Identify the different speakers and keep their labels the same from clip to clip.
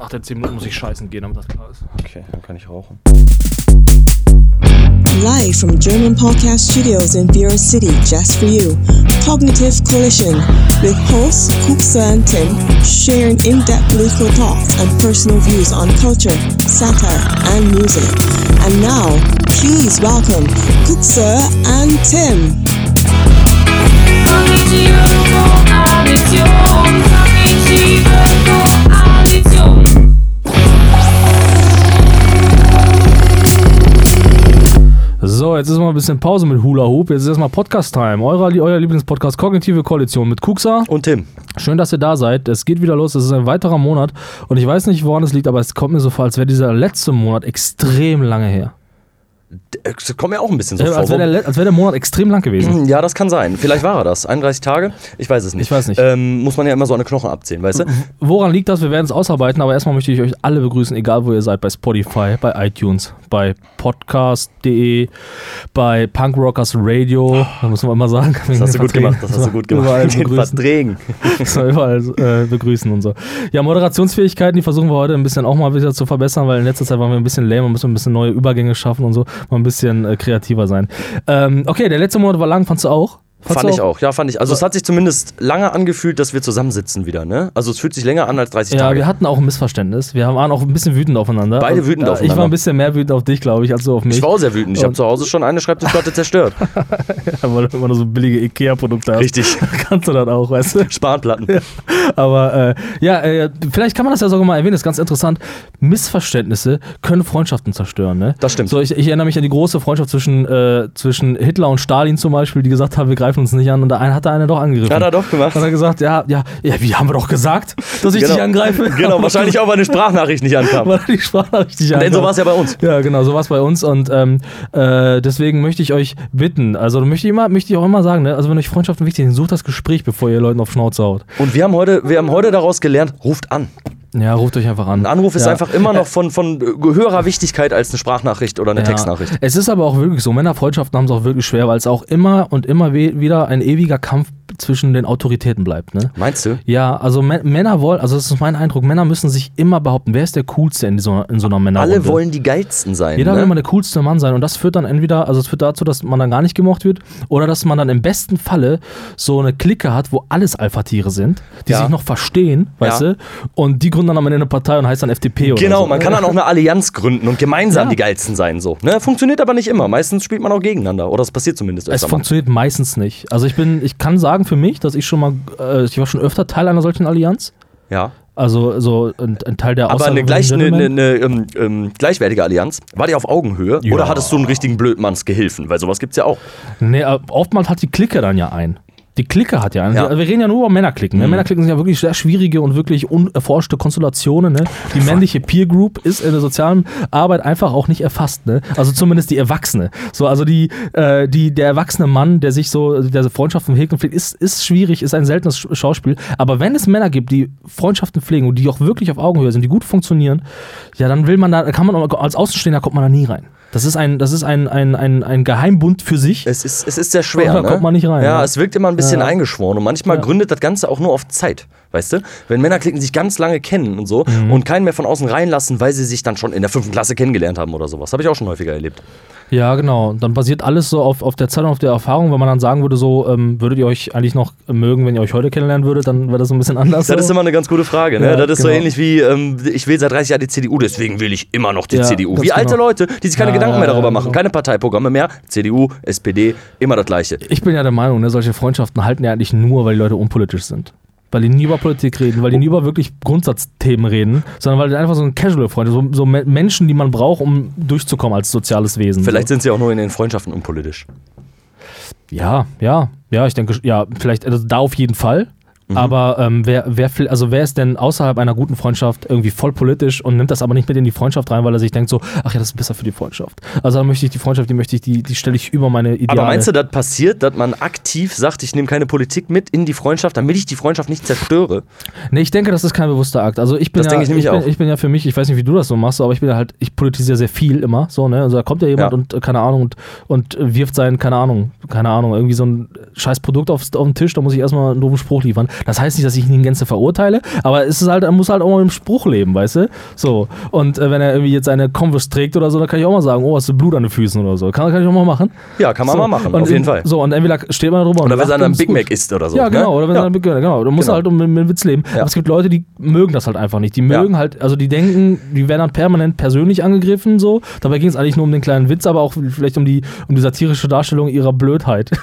Speaker 1: Nach der 10 Minuten muss ich scheißen gehen, damit das klar ist.
Speaker 2: Okay, dann kann ich rauchen.
Speaker 3: Live from German Podcast Studios in Bureau City, just for you. Cognitive Collision with hosts Kuksa and Tim sharing in depth political thoughts and personal views on culture, satire, and music. And now, please welcome Kuksa and Tim.
Speaker 1: So, jetzt ist mal ein bisschen Pause mit Hula Hoop. Jetzt ist erstmal Podcast-Time. Euer, euer Lieblingspodcast Kognitive Koalition mit Kuxa.
Speaker 2: Und Tim.
Speaker 1: Schön, dass ihr da seid. Es geht wieder los. Es ist ein weiterer Monat. Und ich weiß nicht, woran es liegt, aber es kommt mir so vor, als wäre dieser letzte Monat extrem lange her.
Speaker 2: Das kommt mir auch ein bisschen so
Speaker 1: Äh,
Speaker 2: vor.
Speaker 1: als wäre der, als der Monat extrem lang gewesen.
Speaker 2: Ja, das kann sein. Vielleicht war er das. 31 Tage? Ich weiß es nicht.
Speaker 1: Ich weiß nicht.
Speaker 2: Ähm, muss man ja immer so eine Knochen abzählen, weißt du?
Speaker 1: Woran liegt das? Wir werden es ausarbeiten, aber erstmal möchte ich euch alle begrüßen, egal wo ihr seid, bei Spotify, bei iTunes, bei podcast.de, bei Punk Rockers Radio. Da müssen wir immer sagen.
Speaker 2: Das hast du gut gemacht. Das hast du gut gemacht.
Speaker 1: Überall
Speaker 2: Den
Speaker 1: begrüßen.
Speaker 2: Verträgen.
Speaker 1: So, überall äh, begrüßen und so. Ja, Moderationsfähigkeiten, die versuchen wir heute ein bisschen auch mal wieder zu verbessern, weil in letzter Zeit waren wir ein bisschen lame und müssen ein bisschen neue Übergänge schaffen und so, mal ein bisschen äh, kreativer sein. Ähm, okay, der letzte Monat war lang, fandst du auch? Fandst
Speaker 2: Fand ich auch, ja, fand ich. Also es hat sich zumindest lange angefühlt, dass wir zusammensitzen wieder, ne? Also es fühlt sich länger an als 30
Speaker 1: Ja,
Speaker 2: Tage.
Speaker 1: wir hatten auch ein Missverständnis. Wir waren auch ein bisschen wütend aufeinander.
Speaker 2: Beide
Speaker 1: Und,
Speaker 2: wütend
Speaker 1: Ich
Speaker 2: aufeinander.
Speaker 1: war ein bisschen mehr wütend auf dich, glaube ich, als du auf mich.
Speaker 2: ich war auch sehr wütend. Ich habe zu Hause schon eine Schreibtischplatte zerstört.
Speaker 1: weil du immer nur so billige Ikea-Produkte hast.
Speaker 2: Richtig.
Speaker 1: Kannst du das auch, weißt du?
Speaker 2: Spanplatten.
Speaker 1: Aber äh, ja, äh, vielleicht kann man das ja sogar mal erwähnen, das ist ganz interessant. Missverständnisse können Freundschaften zerstören, ne?
Speaker 2: Das stimmt.
Speaker 1: So, ich, ich erinnere mich an die große Freundschaft zwischen, äh, zwischen Hitler und Stalin zum Beispiel, die gesagt haben, wir greifen uns nicht an und eine hat der eine doch angegriffen.
Speaker 2: Hat er doch gemacht.
Speaker 1: Hat er gesagt, ja, ja, ja, wie haben wir doch gesagt, dass ich
Speaker 2: Genau.
Speaker 1: dich angreife?
Speaker 2: Genau, wahrscheinlich auch, weil eine Sprachnachricht nicht ankam.
Speaker 1: Weil die Sprachnachricht nicht
Speaker 2: Denn so
Speaker 1: ankam.
Speaker 2: war es ja bei uns.
Speaker 1: Ja, genau, so war es bei uns und ähm, äh, deswegen möchte ich euch bitten, also möchte ich, immer, möchte ich auch immer sagen, ne, also wenn euch Freundschaften wichtig sind, sucht das Gespräch, bevor ihr Leuten auf Schnauze haut.
Speaker 2: Und wir haben heute, wir haben heute daraus gelernt, ruft an.
Speaker 1: Ja, ruft euch einfach an.
Speaker 2: Ein Anruf ist
Speaker 1: ja.
Speaker 2: einfach immer noch von, von höherer Wichtigkeit als eine Sprachnachricht oder eine
Speaker 1: Ja.
Speaker 2: Textnachricht.
Speaker 1: Es ist aber auch wirklich so, Männerfreundschaften haben es auch wirklich schwer, weil es auch immer und immer wieder ein ewiger Kampf zwischen den Autoritäten bleibt. Ne?
Speaker 2: Meinst du?
Speaker 1: Ja, also Mä- Männer wollen, also das ist mein Eindruck, Männer müssen sich immer behaupten, wer ist der Coolste in so, in so einer Männerrunde.
Speaker 2: Alle wollen die geilsten sein.
Speaker 1: Jeder
Speaker 2: ne?
Speaker 1: will immer der coolste Mann sein und das führt dann entweder, also es führt dazu, dass man dann gar nicht gemocht wird oder dass man dann im besten Falle so eine Clique hat, wo alles Alpha-Tiere sind, die
Speaker 2: Ja.
Speaker 1: sich noch verstehen, weißt du, und die gründen dann am Ende eine Partei und heißt dann FDP oder
Speaker 2: Genau,
Speaker 1: so.
Speaker 2: man kann dann auch eine Allianz gründen und gemeinsam
Speaker 1: Ja.
Speaker 2: die geilsten sein. So. Ne? Funktioniert aber nicht immer. Meistens spielt man auch gegeneinander. Oder es passiert zumindest
Speaker 1: Es
Speaker 2: öfter mal.
Speaker 1: funktioniert meistens nicht. Also ich bin, ich kann sagen für mich, dass ich schon mal, äh, ich war schon öfter Teil einer solchen Allianz.
Speaker 2: Ja.
Speaker 1: Also so ein, ein Teil der
Speaker 2: Aber eine, gleich, eine, eine, eine ähm, ähm, gleichwertige Allianz. War die auf Augenhöhe?
Speaker 1: Ja.
Speaker 2: Oder hattest du einen richtigen Blödmannsgehilfen? Weil sowas gibt's ja auch.
Speaker 1: Nee, aber oftmals hat die Clique dann ja ein. Die Clique hat ja einen.
Speaker 2: Ja. Mhm.
Speaker 1: Wir, reden ja nur über Männerklicken. Ne? Männerklicken sind ja wirklich sehr schwierige und wirklich unerforschte Konstellationen. Ne? Die männliche Peer Group ist in der sozialen Arbeit einfach auch nicht erfasst. Ne? Also zumindest die Erwachsene. So, also die, äh, die, der erwachsene Mann, der sich so, der Freundschaften hegt und pflegt, ist, ist schwierig, ist ein seltenes Sch- Schauspiel. Aber wenn es Männer gibt, die Freundschaften pflegen und die auch wirklich auf Augenhöhe sind, die gut funktionieren, ja, dann will man da, kann man auch- als Außenstehender kommt man da nie rein. Das ist ein, das ist ein, ein, ein, ein Geheimbund für sich.
Speaker 2: Es ist, es ist sehr schwer.
Speaker 1: Da
Speaker 2: ne?
Speaker 1: kommt man nicht rein,
Speaker 2: Ja,
Speaker 1: ne?
Speaker 2: es wirkt immer ein bisschen
Speaker 1: Ja.
Speaker 2: eingeschworen. Und manchmal
Speaker 1: Ja.
Speaker 2: gründet das Ganze auch nur auf Zeit. Weißt du? Wenn Männerklicken sich ganz lange kennen und so
Speaker 1: Mhm.
Speaker 2: und keinen mehr von außen reinlassen, weil sie sich dann schon in der fünften Klasse kennengelernt haben oder sowas. Habe ich auch schon häufiger erlebt.
Speaker 1: Ja, genau. Dann basiert alles so auf, auf der Zeit und auf der Erfahrung. Wenn man dann sagen würde, so, ähm, würdet ihr euch eigentlich noch mögen, wenn ihr euch heute kennenlernen würdet, dann wäre das so ein bisschen anders.
Speaker 2: Das ist
Speaker 1: so.
Speaker 2: immer eine ganz gute Frage. Ne?
Speaker 1: Ja,
Speaker 2: das ist so
Speaker 1: genau.
Speaker 2: ähnlich wie, ähm, ich will seit 30 Jahren die CDU, deswegen will ich immer noch die
Speaker 1: Ja,
Speaker 2: CDU. Wie alte
Speaker 1: genau.
Speaker 2: Leute, die sich keine
Speaker 1: Ja,
Speaker 2: Gedanken mehr darüber machen.
Speaker 1: genau.
Speaker 2: Keine Parteiprogramme mehr. CDU, SPD, immer das Gleiche.
Speaker 1: ich bin ja der Meinung, ne, solche Freundschaften halten ja eigentlich nur, weil die Leute unpolitisch sind. Weil die nie über Politik reden, weil die nie über wirklich Grundsatzthemen reden, sondern weil die einfach so ein Casual-Freund, so, so Me- Menschen, die man braucht, um durchzukommen als soziales Wesen.
Speaker 2: Vielleicht
Speaker 1: so.
Speaker 2: sind sie auch nur in den Freundschaften unpolitisch.
Speaker 1: Ja, ja, ja, ich denke, ja, vielleicht also da auf jeden Fall. Aber ähm, wer, wer, also wer ist denn außerhalb einer guten Freundschaft irgendwie voll politisch und nimmt das aber nicht mit in die Freundschaft rein, weil er sich denkt so, ach ja, das ist besser für die Freundschaft. Also dann möchte ich die Freundschaft, die möchte ich, die, die stelle ich über meine Ideale.
Speaker 2: Aber meinst du, das passiert, dass man aktiv sagt, ich nehme keine Politik mit in die Freundschaft, damit ich die Freundschaft nicht zerstöre?
Speaker 1: Nee, ich denke, das ist kein bewusster Akt. Also ich bin,
Speaker 2: Das
Speaker 1: ja,
Speaker 2: ich nämlich
Speaker 1: bin,
Speaker 2: auch.
Speaker 1: ich bin ja für mich, ich weiß nicht, wie du das so machst, aber ich bin ja halt, ich politisiere sehr viel immer, so, ne? Also da kommt ja jemand
Speaker 2: Ja.
Speaker 1: und äh, keine Ahnung und, und wirft sein, keine Ahnung, keine Ahnung, irgendwie so ein scheiß Produkt aufs, auf den Tisch, da muss ich erstmal einen doofen Spruch liefern. Das heißt nicht, dass ich ihn in Gänze verurteile, aber es ist halt, er muss halt auch mal im Spruch leben, weißt du? So. Und äh, wenn er irgendwie jetzt seine Converse trägt oder so, dann kann ich auch mal sagen, oh, hast du Blut an den Füßen oder so. Kann, kann ich auch mal machen.
Speaker 2: Ja, kann man
Speaker 1: so.
Speaker 2: mal machen,
Speaker 1: und
Speaker 2: auf jeden
Speaker 1: in,
Speaker 2: Fall.
Speaker 1: So, und entweder steht man drüber
Speaker 2: Oder wenn
Speaker 1: lacht
Speaker 2: einer
Speaker 1: und
Speaker 2: ein
Speaker 1: ist
Speaker 2: Big. Mac isst oder so.
Speaker 1: Ja, genau.
Speaker 2: Ne?
Speaker 1: Oder wenn
Speaker 2: ja.
Speaker 1: Big Mac, genau. Du musst
Speaker 2: Genau.
Speaker 1: halt um mit, mit Witz leben. Aber es gibt Leute, die mögen das halt einfach nicht. Die mögen
Speaker 2: Ja.
Speaker 1: halt, also die denken, die werden dann permanent persönlich angegriffen, so. Dabei ging es eigentlich nur um den kleinen Witz, aber auch vielleicht um die, um die satirische Darstellung ihrer Blödheit.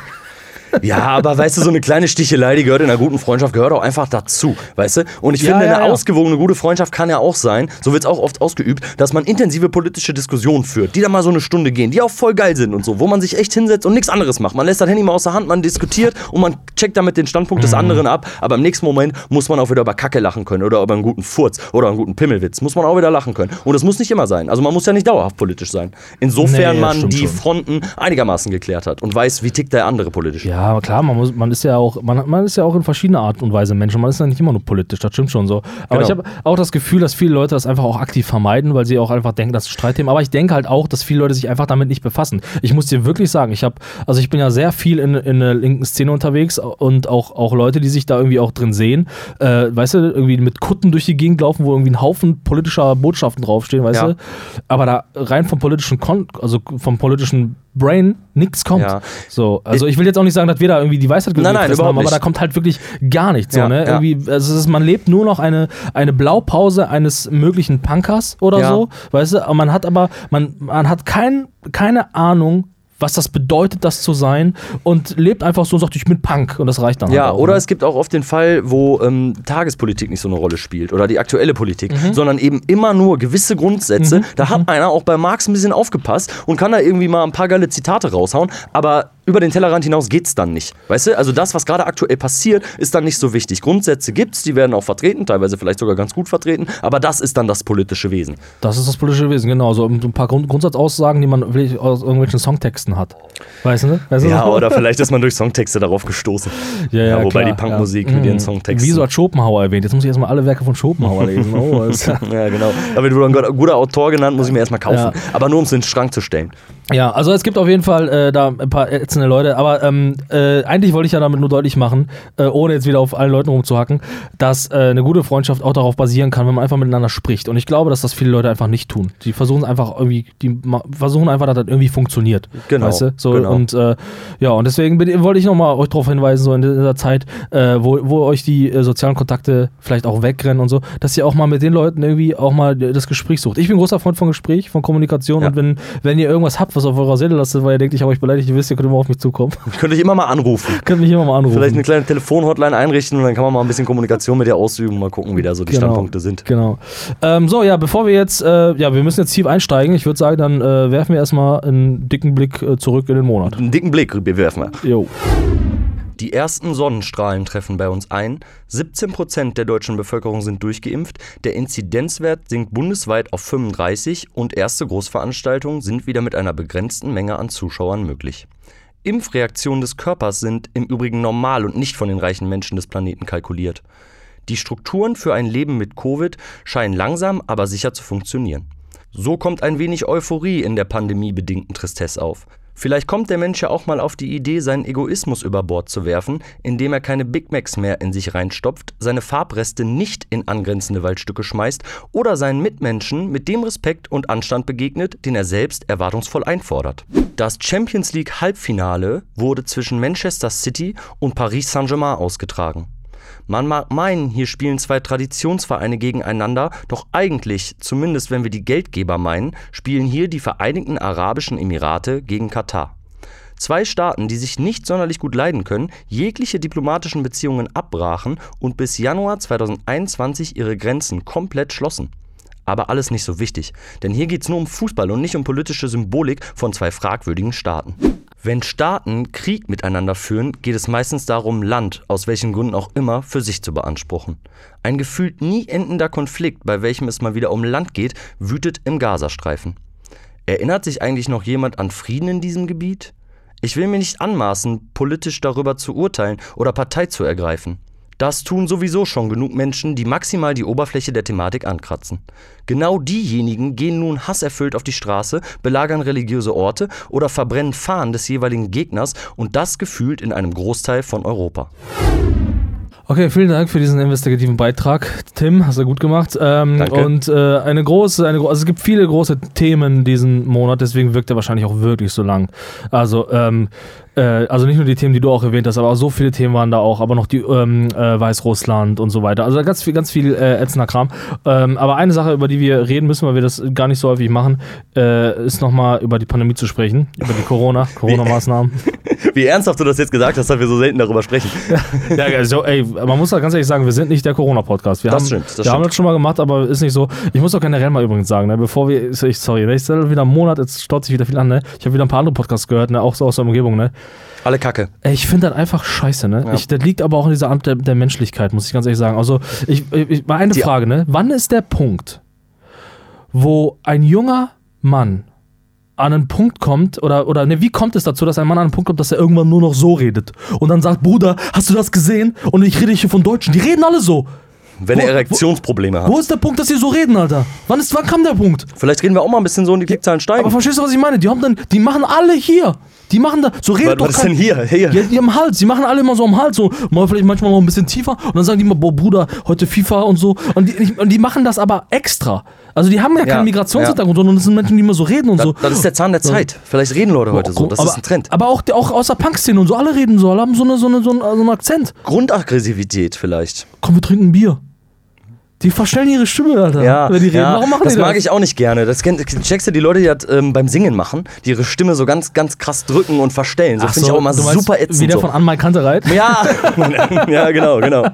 Speaker 2: Ja, aber weißt du, so eine kleine Stichelei, die gehört in einer guten Freundschaft, gehört auch einfach dazu, weißt du? Und ich
Speaker 1: Ja,
Speaker 2: finde,
Speaker 1: ja,
Speaker 2: eine
Speaker 1: ja.
Speaker 2: ausgewogene, gute Freundschaft kann ja auch sein, so wird es auch oft ausgeübt, dass man intensive politische Diskussionen führt, die dann mal so eine Stunde gehen, die auch voll geil sind und so, wo man sich echt hinsetzt und nichts anderes macht. Man lässt das Handy mal aus der Hand, man diskutiert und man checkt damit den Standpunkt
Speaker 1: Mhm.
Speaker 2: des anderen ab, aber im nächsten Moment muss man auch wieder über Kacke lachen können oder über einen guten Furz oder einen guten Pimmelwitz, muss man auch wieder lachen können. Und das muss nicht immer sein. Also man muss ja nicht dauerhaft politisch sein. Insofern
Speaker 1: Nee,
Speaker 2: man die
Speaker 1: schon.
Speaker 2: Fronten einigermaßen geklärt hat und weiß, wie tickt der andere politisch.
Speaker 1: Ja, aber klar, man, muss, man ist ja auch, man, man ist ja auch in verschiedener Art und Weise Mensch und man ist ja nicht immer nur politisch, das stimmt schon so. Aber
Speaker 2: Genau.
Speaker 1: ich habe auch das Gefühl, dass viele Leute das einfach auch aktiv vermeiden, weil sie auch einfach denken, das ist Streitthema. Aber ich denke halt auch, dass viele Leute sich einfach damit nicht befassen. Ich muss dir wirklich sagen, ich habe, also ich bin ja sehr viel in, in der linken Szene unterwegs und auch, auch Leute, die sich da irgendwie auch drin sehen, äh, weißt du, irgendwie mit Kutten durch die Gegend laufen, wo irgendwie ein Haufen politischer Botschaften draufstehen, weißt
Speaker 2: Ja.
Speaker 1: du. Aber da rein vom politischen, Kon also vom politischen Brain nichts kommt.
Speaker 2: Ja.
Speaker 1: So, also ich will jetzt auch nicht sagen, dass wir da irgendwie die Weisheit
Speaker 2: Nein, nein,
Speaker 1: haben, aber
Speaker 2: nicht.
Speaker 1: da kommt halt wirklich gar nichts. So,
Speaker 2: Ja,
Speaker 1: ne?
Speaker 2: ja.
Speaker 1: Irgendwie, also ist, man lebt nur noch eine, eine Blaupause eines möglichen Punkers oder so, weißt du? Man hat aber, man, man hat kein, keine Ahnung, was das bedeutet, das zu sein und lebt einfach so und sagt, ich bin Punk und das reicht dann
Speaker 2: Ja,
Speaker 1: halt auch,
Speaker 2: oder
Speaker 1: ne?
Speaker 2: es gibt auch oft den Fall, wo ähm, Tagespolitik nicht so eine Rolle spielt oder die aktuelle Politik,
Speaker 1: Mhm.
Speaker 2: sondern eben immer nur gewisse Grundsätze. Da hat einer auch bei Marx ein bisschen aufgepasst und kann da irgendwie mal ein paar geile Zitate raushauen, aber über den Tellerrand hinaus geht's dann nicht. Weißt du, also das, was gerade aktuell passiert, ist dann nicht so wichtig. Grundsätze gibt's, die werden auch vertreten, teilweise vielleicht sogar ganz gut vertreten, aber das ist dann das politische Wesen.
Speaker 1: Das ist das politische Wesen, genau. So ein paar Grund Grundsatzaussagen, die man aus irgendwelchen Songtexten hat. Weißt du? ne? Weißt du?
Speaker 2: Ja, oder vielleicht ist man durch Songtexte darauf gestoßen.
Speaker 1: Ja, ja,
Speaker 2: Ja, wobei
Speaker 1: klar,
Speaker 2: die Punkmusik
Speaker 1: ja.
Speaker 2: mit ihren
Speaker 1: Mhm.
Speaker 2: Songtexten.
Speaker 1: Wieso hat Schopenhauer erwähnt? Jetzt muss ich erstmal alle Werke von Schopenhauer lesen. Oh, ja
Speaker 2: genau. Da wird ein guter- Autor genannt, muss ich mir erstmal kaufen. Aber nur um es in den Schrank zu stellen.
Speaker 1: Ja, also es gibt auf jeden Fall äh, da ein paar ätzende Leute, aber ähm, äh, eigentlich wollte ich ja damit nur deutlich machen, äh, ohne jetzt wieder auf allen Leuten rumzuhacken, dass äh, eine gute Freundschaft auch darauf basieren kann, wenn man einfach miteinander spricht. Und ich glaube, dass das viele Leute einfach nicht tun. Die versuchen einfach irgendwie, die versuchen einfach, dass das irgendwie funktioniert.
Speaker 2: Genau,
Speaker 1: Weißt du? So,
Speaker 2: genau.
Speaker 1: Und äh, ja, und deswegen bin, wollte ich nochmal euch darauf hinweisen, so in dieser Zeit, äh, wo, wo euch die sozialen Kontakte vielleicht auch wegrennen und so, dass ihr auch mal mit den Leuten irgendwie auch mal das Gespräch sucht. Ich bin großer Freund von Gespräch, von Kommunikation
Speaker 2: Ja.
Speaker 1: und wenn, wenn ihr irgendwas habt, was auf eurer Seele lastet, weil ihr denkt, ich habe euch beleidigt, ihr wisst, ihr könnt immer auf mich zukommen.
Speaker 2: Könnte ich immer mal anrufen.
Speaker 1: könnt mich immer mal anrufen.
Speaker 2: Vielleicht eine kleine Telefonhotline einrichten und dann kann man mal ein bisschen Kommunikation mit dir ausüben und mal gucken, wie da so die
Speaker 1: Genau.
Speaker 2: Standpunkte sind.
Speaker 1: Genau. Ähm, so, ja, bevor wir jetzt, äh, ja, wir müssen jetzt tief einsteigen. Ich würde sagen, dann äh, werfen wir erstmal einen dicken Blick äh, zurück in den Monat.
Speaker 2: Einen dicken Blick werfen wir.
Speaker 1: Jo.
Speaker 2: Die ersten Sonnenstrahlen treffen bei uns ein. 17% der deutschen Bevölkerung sind durchgeimpft. Der Inzidenzwert sinkt bundesweit auf 35 und erste Großveranstaltungen sind wieder mit einer begrenzten Menge an Zuschauern möglich. Impfreaktionen des Körpers sind im Übrigen normal und nicht von den reichen Menschen des Planeten kalkuliert. Die Strukturen für ein Leben mit Covid scheinen langsam, aber sicher zu funktionieren. So kommt ein wenig Euphorie in der pandemiebedingten Tristesse auf. Vielleicht kommt der Mensch ja auch mal auf die Idee, seinen Egoismus über Bord zu werfen, indem er keine Big Macs mehr in sich reinstopft, seine Farbreste nicht in angrenzende Waldstücke schmeißt oder seinen Mitmenschen mit dem Respekt und Anstand begegnet, den er selbst erwartungsvoll einfordert. Das Champions League Halbfinale wurde zwischen Manchester City und Paris Saint-Germain ausgetragen. Man mag meinen, hier spielen zwei Traditionsvereine gegeneinander, doch eigentlich, zumindest wenn wir die Geldgeber meinen, spielen hier die Vereinigten Arabischen Emirate gegen Katar. Zwei Staaten, die sich nicht sonderlich gut leiden können, jegliche diplomatischen Beziehungen abbrachen und bis Januar 2021 ihre Grenzen komplett schlossen. Aber alles nicht so wichtig, denn hier geht's nur um Fußball und nicht um politische Symbolik von zwei fragwürdigen Staaten. Wenn Staaten Krieg miteinander führen, geht es meistens darum, Land, aus welchen Gründen auch immer, für sich zu beanspruchen. Ein gefühlt nie endender Konflikt, bei welchem es mal wieder um Land geht, wütet im Gazastreifen. Erinnert sich eigentlich noch jemand an Frieden in diesem Gebiet? Ich will mir nicht anmaßen, politisch darüber zu urteilen oder Partei zu ergreifen. Das tun sowieso schon genug Menschen, die maximal die Oberfläche der Thematik ankratzen. Genau diejenigen gehen nun hasserfüllt auf die Straße, belagern religiöse Orte oder verbrennen Fahnen des jeweiligen Gegners und das gefühlt in einem Großteil von Europa.
Speaker 1: Okay, vielen Dank für diesen investigativen Beitrag, Tim. Hast du gut gemacht. Ähm,
Speaker 2: Danke.
Speaker 1: Und äh, eine große, eine, also es gibt viele große Themen diesen Monat, deswegen wirkt er wahrscheinlich auch wirklich so lang. Also, ähm, äh, also nicht nur die Themen, die du auch erwähnt hast, aber so viele Themen waren da auch, aber noch die ähm, äh, Weißrussland und so weiter. Also ganz viel, ganz viel äh, ätzender Kram. Ähm, aber eine Sache, über die wir reden müssen, weil wir das gar nicht so häufig machen, äh, ist nochmal über die Pandemie zu sprechen, über die Corona, Corona-Maßnahmen.
Speaker 2: Wie ernsthaft du das jetzt gesagt hast, dass wir so selten darüber sprechen.
Speaker 1: Ja, also, ey, man muss da ganz ehrlich sagen, wir sind nicht der Corona-Podcast. Wir,
Speaker 2: Das
Speaker 1: haben,
Speaker 2: stimmt, das
Speaker 1: wir
Speaker 2: stimmt.
Speaker 1: haben das schon mal gemacht, aber ist nicht so. Ich muss auch generell mal übrigens sagen, ne, bevor wir, ich, sorry, ne, ich wieder einen Monat, jetzt staut sich wieder viel an, ne? Ich habe wieder ein paar andere Podcasts gehört, ne, auch so aus der Umgebung, ne?
Speaker 2: Alle Kacke.
Speaker 1: Ich finde das einfach scheiße, ne?
Speaker 2: Ja.
Speaker 1: Ich, das liegt aber auch in dieser Art der, der Menschlichkeit, muss ich ganz ehrlich sagen. Also, ich, ich mal eine
Speaker 2: Die-
Speaker 1: Frage, ne? Wann ist der Punkt, wo ein junger Mann an einen Punkt kommt, oder, oder ne, wie kommt es dazu, dass ein Mann an einen Punkt kommt, dass er irgendwann nur noch so redet und dann sagt, Bruder, hast du das gesehen? Und ich rede hier von Deutschen, die reden alle so.
Speaker 2: Wenn
Speaker 1: Wo-
Speaker 2: er Erektionsprobleme hat.
Speaker 1: Wo ist der Punkt, dass sie so reden, Alter? Wann, ist, wann kam der Punkt?
Speaker 2: Vielleicht reden wir auch mal ein bisschen so und die Klickzahlen steigen.
Speaker 1: Aber verstehst du, was ich meine? Die haben dann, die machen alle hier. Die machen da, so redet
Speaker 2: was,
Speaker 1: doch
Speaker 2: was ist denn hier? Hier.
Speaker 1: Ja, die am Hals, die machen alle immer so am Hals, so mal vielleicht manchmal noch ein bisschen tiefer und dann sagen die immer, boah Bruder, heute FIFA und so. Und die, und die machen das aber extra. Also die haben ja,
Speaker 2: Ja,
Speaker 1: keinen Migrationshintergrund, sondern das sind Menschen, die immer so reden und
Speaker 2: Das,
Speaker 1: so.
Speaker 2: das ist der Zahn der Zeit. Vielleicht reden Leute heute so. Das
Speaker 1: aber,
Speaker 2: ist ein Trend.
Speaker 1: Aber auch, auch aus der Punk-Szene und so, alle reden so, alle haben so, eine, so, eine, so, einen, so einen Akzent.
Speaker 2: Grundaggressivität vielleicht.
Speaker 1: Komm, wir trinken Bier. Die verstellen ihre Stimme, Alter,
Speaker 2: Ja,
Speaker 1: wenn die reden.
Speaker 2: ja.
Speaker 1: Warum machen
Speaker 2: das
Speaker 1: die das?
Speaker 2: mag ich auch nicht gerne. Das kenn, checkst du die Leute, die das ähm, beim Singen machen, die ihre Stimme so ganz, ganz krass drücken und verstellen. So finde ich auch immer super ätzend.
Speaker 1: Wie der
Speaker 2: so.
Speaker 1: von Anmal Kantereit.
Speaker 2: ja, ja, genau, genau.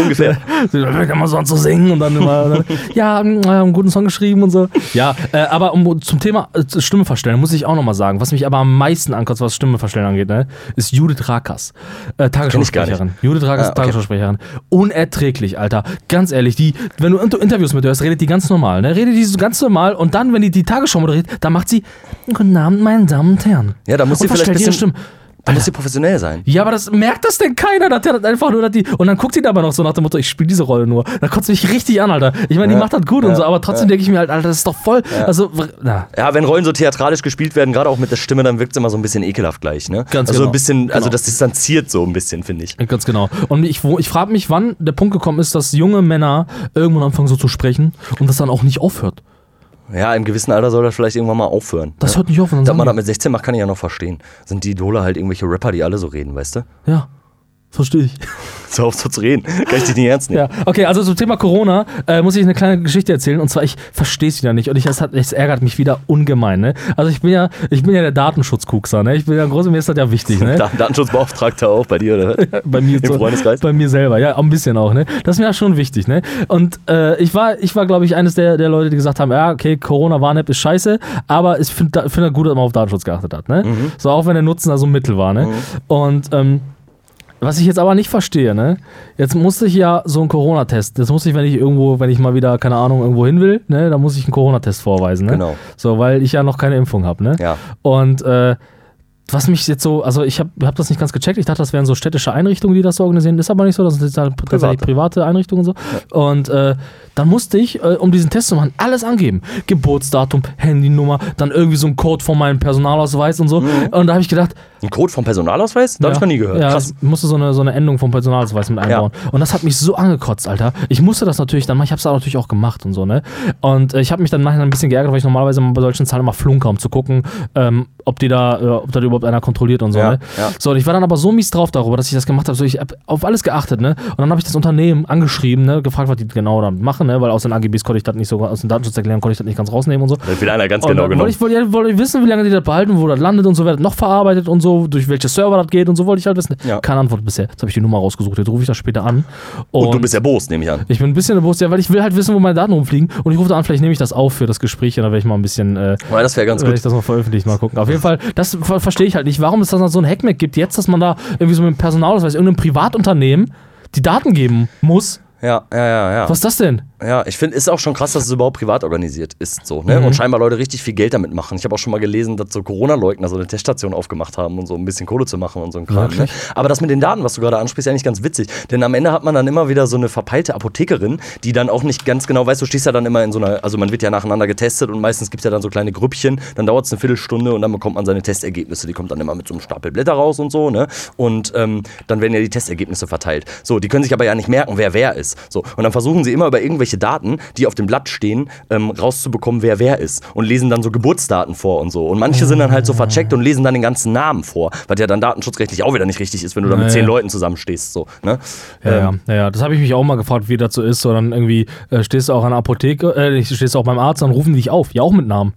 Speaker 2: Ungefähr.
Speaker 1: Fängt immer so an zu singen und dann immer, dann, ja, mm, äh, einen guten Song geschrieben und so. Ja, äh, aber um zum Thema äh, Stimme verstellen, muss ich auch nochmal sagen, was mich aber am meisten ankotzt, was Stimme verstellen angeht, ne, ist Judith Rakas. Äh, Tagesschausprecherin. Judith Rakas,
Speaker 2: Ah, okay.
Speaker 1: Tagesschausprecherin. Unerträglich, Alter. Ganz ehrlich, die, wenn du Inter Interviews mit ihr hörst, redet die ganz normal, ne? Redet die so ganz normal und dann, wenn die die Tagesschau moderiert, dann macht sie, guten Abend, meine Damen und Herren.
Speaker 2: Ja, da muss sie vielleicht ein bisschen-
Speaker 1: Stimme.
Speaker 2: Da muss sie professionell sein.
Speaker 1: Ja, aber das merkt das denn keiner, dass der das einfach nur, dass die, und dann guckt sie dabei noch so nach dem Motto, ich spiele diese Rolle nur. Da kotzt mich richtig an, Alter. Ich meine, die
Speaker 2: Ja,
Speaker 1: macht das gut und
Speaker 2: ja,
Speaker 1: so, aber trotzdem denke ich mir halt, Alter, das ist doch voll, also, na.
Speaker 2: Ja, wenn Rollen so theatralisch gespielt werden, gerade auch mit der Stimme, dann wirkt es immer so ein bisschen ekelhaft gleich, ne?
Speaker 1: Ganz
Speaker 2: also
Speaker 1: genau.
Speaker 2: ein bisschen, also
Speaker 1: Genau.
Speaker 2: das distanziert so ein bisschen, finde ich.
Speaker 1: Ganz genau. Und ich, ich frage mich, wann der Punkt gekommen ist, dass junge Männer irgendwann anfangen so zu sprechen und das dann auch nicht aufhört.
Speaker 2: Ja, im gewissen Alter soll das vielleicht irgendwann mal aufhören.
Speaker 1: Das
Speaker 2: ne?
Speaker 1: hört nicht auf.
Speaker 2: Dass man das mit 16 macht, kann ich ja noch verstehen. Sind die Idole halt irgendwelche Rapper, die alle so reden, weißt du?
Speaker 1: ja, verstehe ich.
Speaker 2: So auf so zu reden. Kann ich dich nicht ernst nehmen.
Speaker 1: Ja, okay, also zum Thema Corona äh, muss ich eine kleine Geschichte erzählen und zwar ich verstehe es wieder nicht und ich, es, hat, es ärgert mich wieder ungemein. Ne? Also ich bin ja, ich bin ja der Datenschutzkuxer, ne? Ich bin ja ein großer, mir ist das ja wichtig, ne?
Speaker 2: Da- Datenschutzbeauftragter auch bei dir, oder?
Speaker 1: bei mir
Speaker 2: Im Freundeskreis?
Speaker 1: Bei mir selber, ja, ein bisschen auch, ne? Das ist mir ja schon wichtig, ne? Und äh, ich war, ich war, glaube ich, eines der, der Leute, die gesagt haben, ja, okay, Corona-Warn-App ist scheiße, aber ich finde find gut, dass man auf Datenschutz geachtet hat, ne?
Speaker 2: Mhm.
Speaker 1: So auch wenn der Nutzen da so ein Mittel war, ne? Und ähm, was ich jetzt aber nicht verstehe, ne? Jetzt musste ich ja so einen Corona-Test. Jetzt muss ich, wenn ich irgendwo, wenn ich mal wieder, keine Ahnung, irgendwo hin will, ne, dann muss ich einen Corona-Test vorweisen, ne?
Speaker 2: Genau.
Speaker 1: So, weil ich ja noch keine Impfung habe, ne?
Speaker 2: Ja.
Speaker 1: Und äh, was mich jetzt so, also ich habe hab das nicht ganz gecheckt. Ich dachte, das wären so städtische Einrichtungen, die das so organisieren. Ist aber nicht so, das sind halt tatsächlich private Einrichtungen und so. Und äh, dann musste ich, äh, um diesen Test zu machen, alles angeben. Geburtsdatum, Handynummer, dann irgendwie so ein Code von meinem Personalausweis und so. Und da habe ich gedacht,
Speaker 2: Ein Code vom Personalausweis? Da hab ich noch nie gehört.
Speaker 1: ja,
Speaker 2: Krass.
Speaker 1: ich musste so eine, so eine Endung vom Personalausweis mit einbauen. Und das hat mich so angekotzt, Alter. Ich musste das natürlich dann machen. Ich habe es natürlich auch gemacht und so, ne? Und äh, ich habe mich dann nachher ein bisschen geärgert, weil ich normalerweise bei solchen Zahlen immer flunker, um zu gucken, ähm, ob die da, äh, ob da überhaupt einer kontrolliert und so,
Speaker 2: Ja,
Speaker 1: ne?
Speaker 2: ja.
Speaker 1: So, und ich war dann aber so mies drauf darüber, dass ich das gemacht habe. So, ich habe auf alles geachtet, ne? Und dann habe ich das Unternehmen angeschrieben, ne? Gefragt, was die genau damit machen, ne? Weil aus den AGBs konnte ich das nicht so, aus den Datenschutzerklärungen konnte ich das nicht ganz rausnehmen und so.
Speaker 2: Da will einer ganz
Speaker 1: Und
Speaker 2: genau genommen.
Speaker 1: ich, wollte, ja, ich wissen, wie lange die das behalten, wo das landet und so, wer das noch verarbeitet und so, durch welche Server das geht und so wollte ich halt wissen.
Speaker 2: Ja.
Speaker 1: Keine Antwort bisher. Jetzt habe ich die Nummer rausgesucht, jetzt rufe ich das später an.
Speaker 2: Und du bist erbost, nehme ich an.
Speaker 1: ich bin ein bisschen bewusst, ja, weil ich will halt wissen, wo meine Daten rumfliegen und ich rufe da an, vielleicht nehme ich das auf für das Gespräch und dann werde ich mal ein bisschen, äh,
Speaker 2: Weil das wäre ganz gut.
Speaker 1: ich das mal veröffentlichen, mal gucken. Auf jeden Fall, das ver verstehe ich halt nicht, warum es da so ein Hackmack gibt jetzt, dass man da irgendwie so mit dem Personalausweis irgendeinem Privatunternehmen die Daten geben muss.
Speaker 2: Ja, ja, ja, ja.
Speaker 1: Was ist das denn?
Speaker 2: Ja, ich finde, ist auch schon krass, dass es überhaupt privat organisiert ist so, ne?
Speaker 1: Mhm.
Speaker 2: Und scheinbar Leute richtig viel Geld damit machen. Ich habe auch schon mal gelesen, dass so Corona-Leugner so eine Teststation aufgemacht haben und so ein bisschen Kohle zu machen und so ein Kram. Ne? Aber das mit den Daten, was du gerade ansprichst, ist eigentlich ganz witzig. Denn am Ende hat man dann immer wieder so eine verpeilte Apothekerin, die dann auch nicht ganz genau weiß, du stehst ja dann immer in so einer, also man wird ja nacheinander getestet und meistens gibt es ja dann so kleine Grüppchen, dann dauert es eine Viertelstunde und dann bekommt man seine Testergebnisse. Die kommt dann immer mit so einem Stapel Blätter raus und so, ne? Und ähm, dann werden ja die Testergebnisse verteilt. So, die können sich aber ja nicht merken, wer wer ist. So, und dann versuchen sie immer über irgendwelche Daten, die auf dem Blatt stehen, ähm, rauszubekommen, wer wer ist. Und lesen dann so Geburtsdaten vor und so. Und manche sind dann halt so vercheckt und lesen dann den ganzen Namen vor, was ja dann datenschutzrechtlich auch wieder nicht richtig ist, wenn du da mit zehn
Speaker 1: ja.
Speaker 2: Leuten zusammenstehst. So, ne?
Speaker 1: Ja,
Speaker 2: Ähm,
Speaker 1: ja, ja, ja, das habe ich mich auch mal gefragt, wie das so ist. So, dann irgendwie äh, stehst du auch an der Apotheke, äh, stehst du auch beim Arzt, dann rufen die dich auf. Ja, auch mit Namen.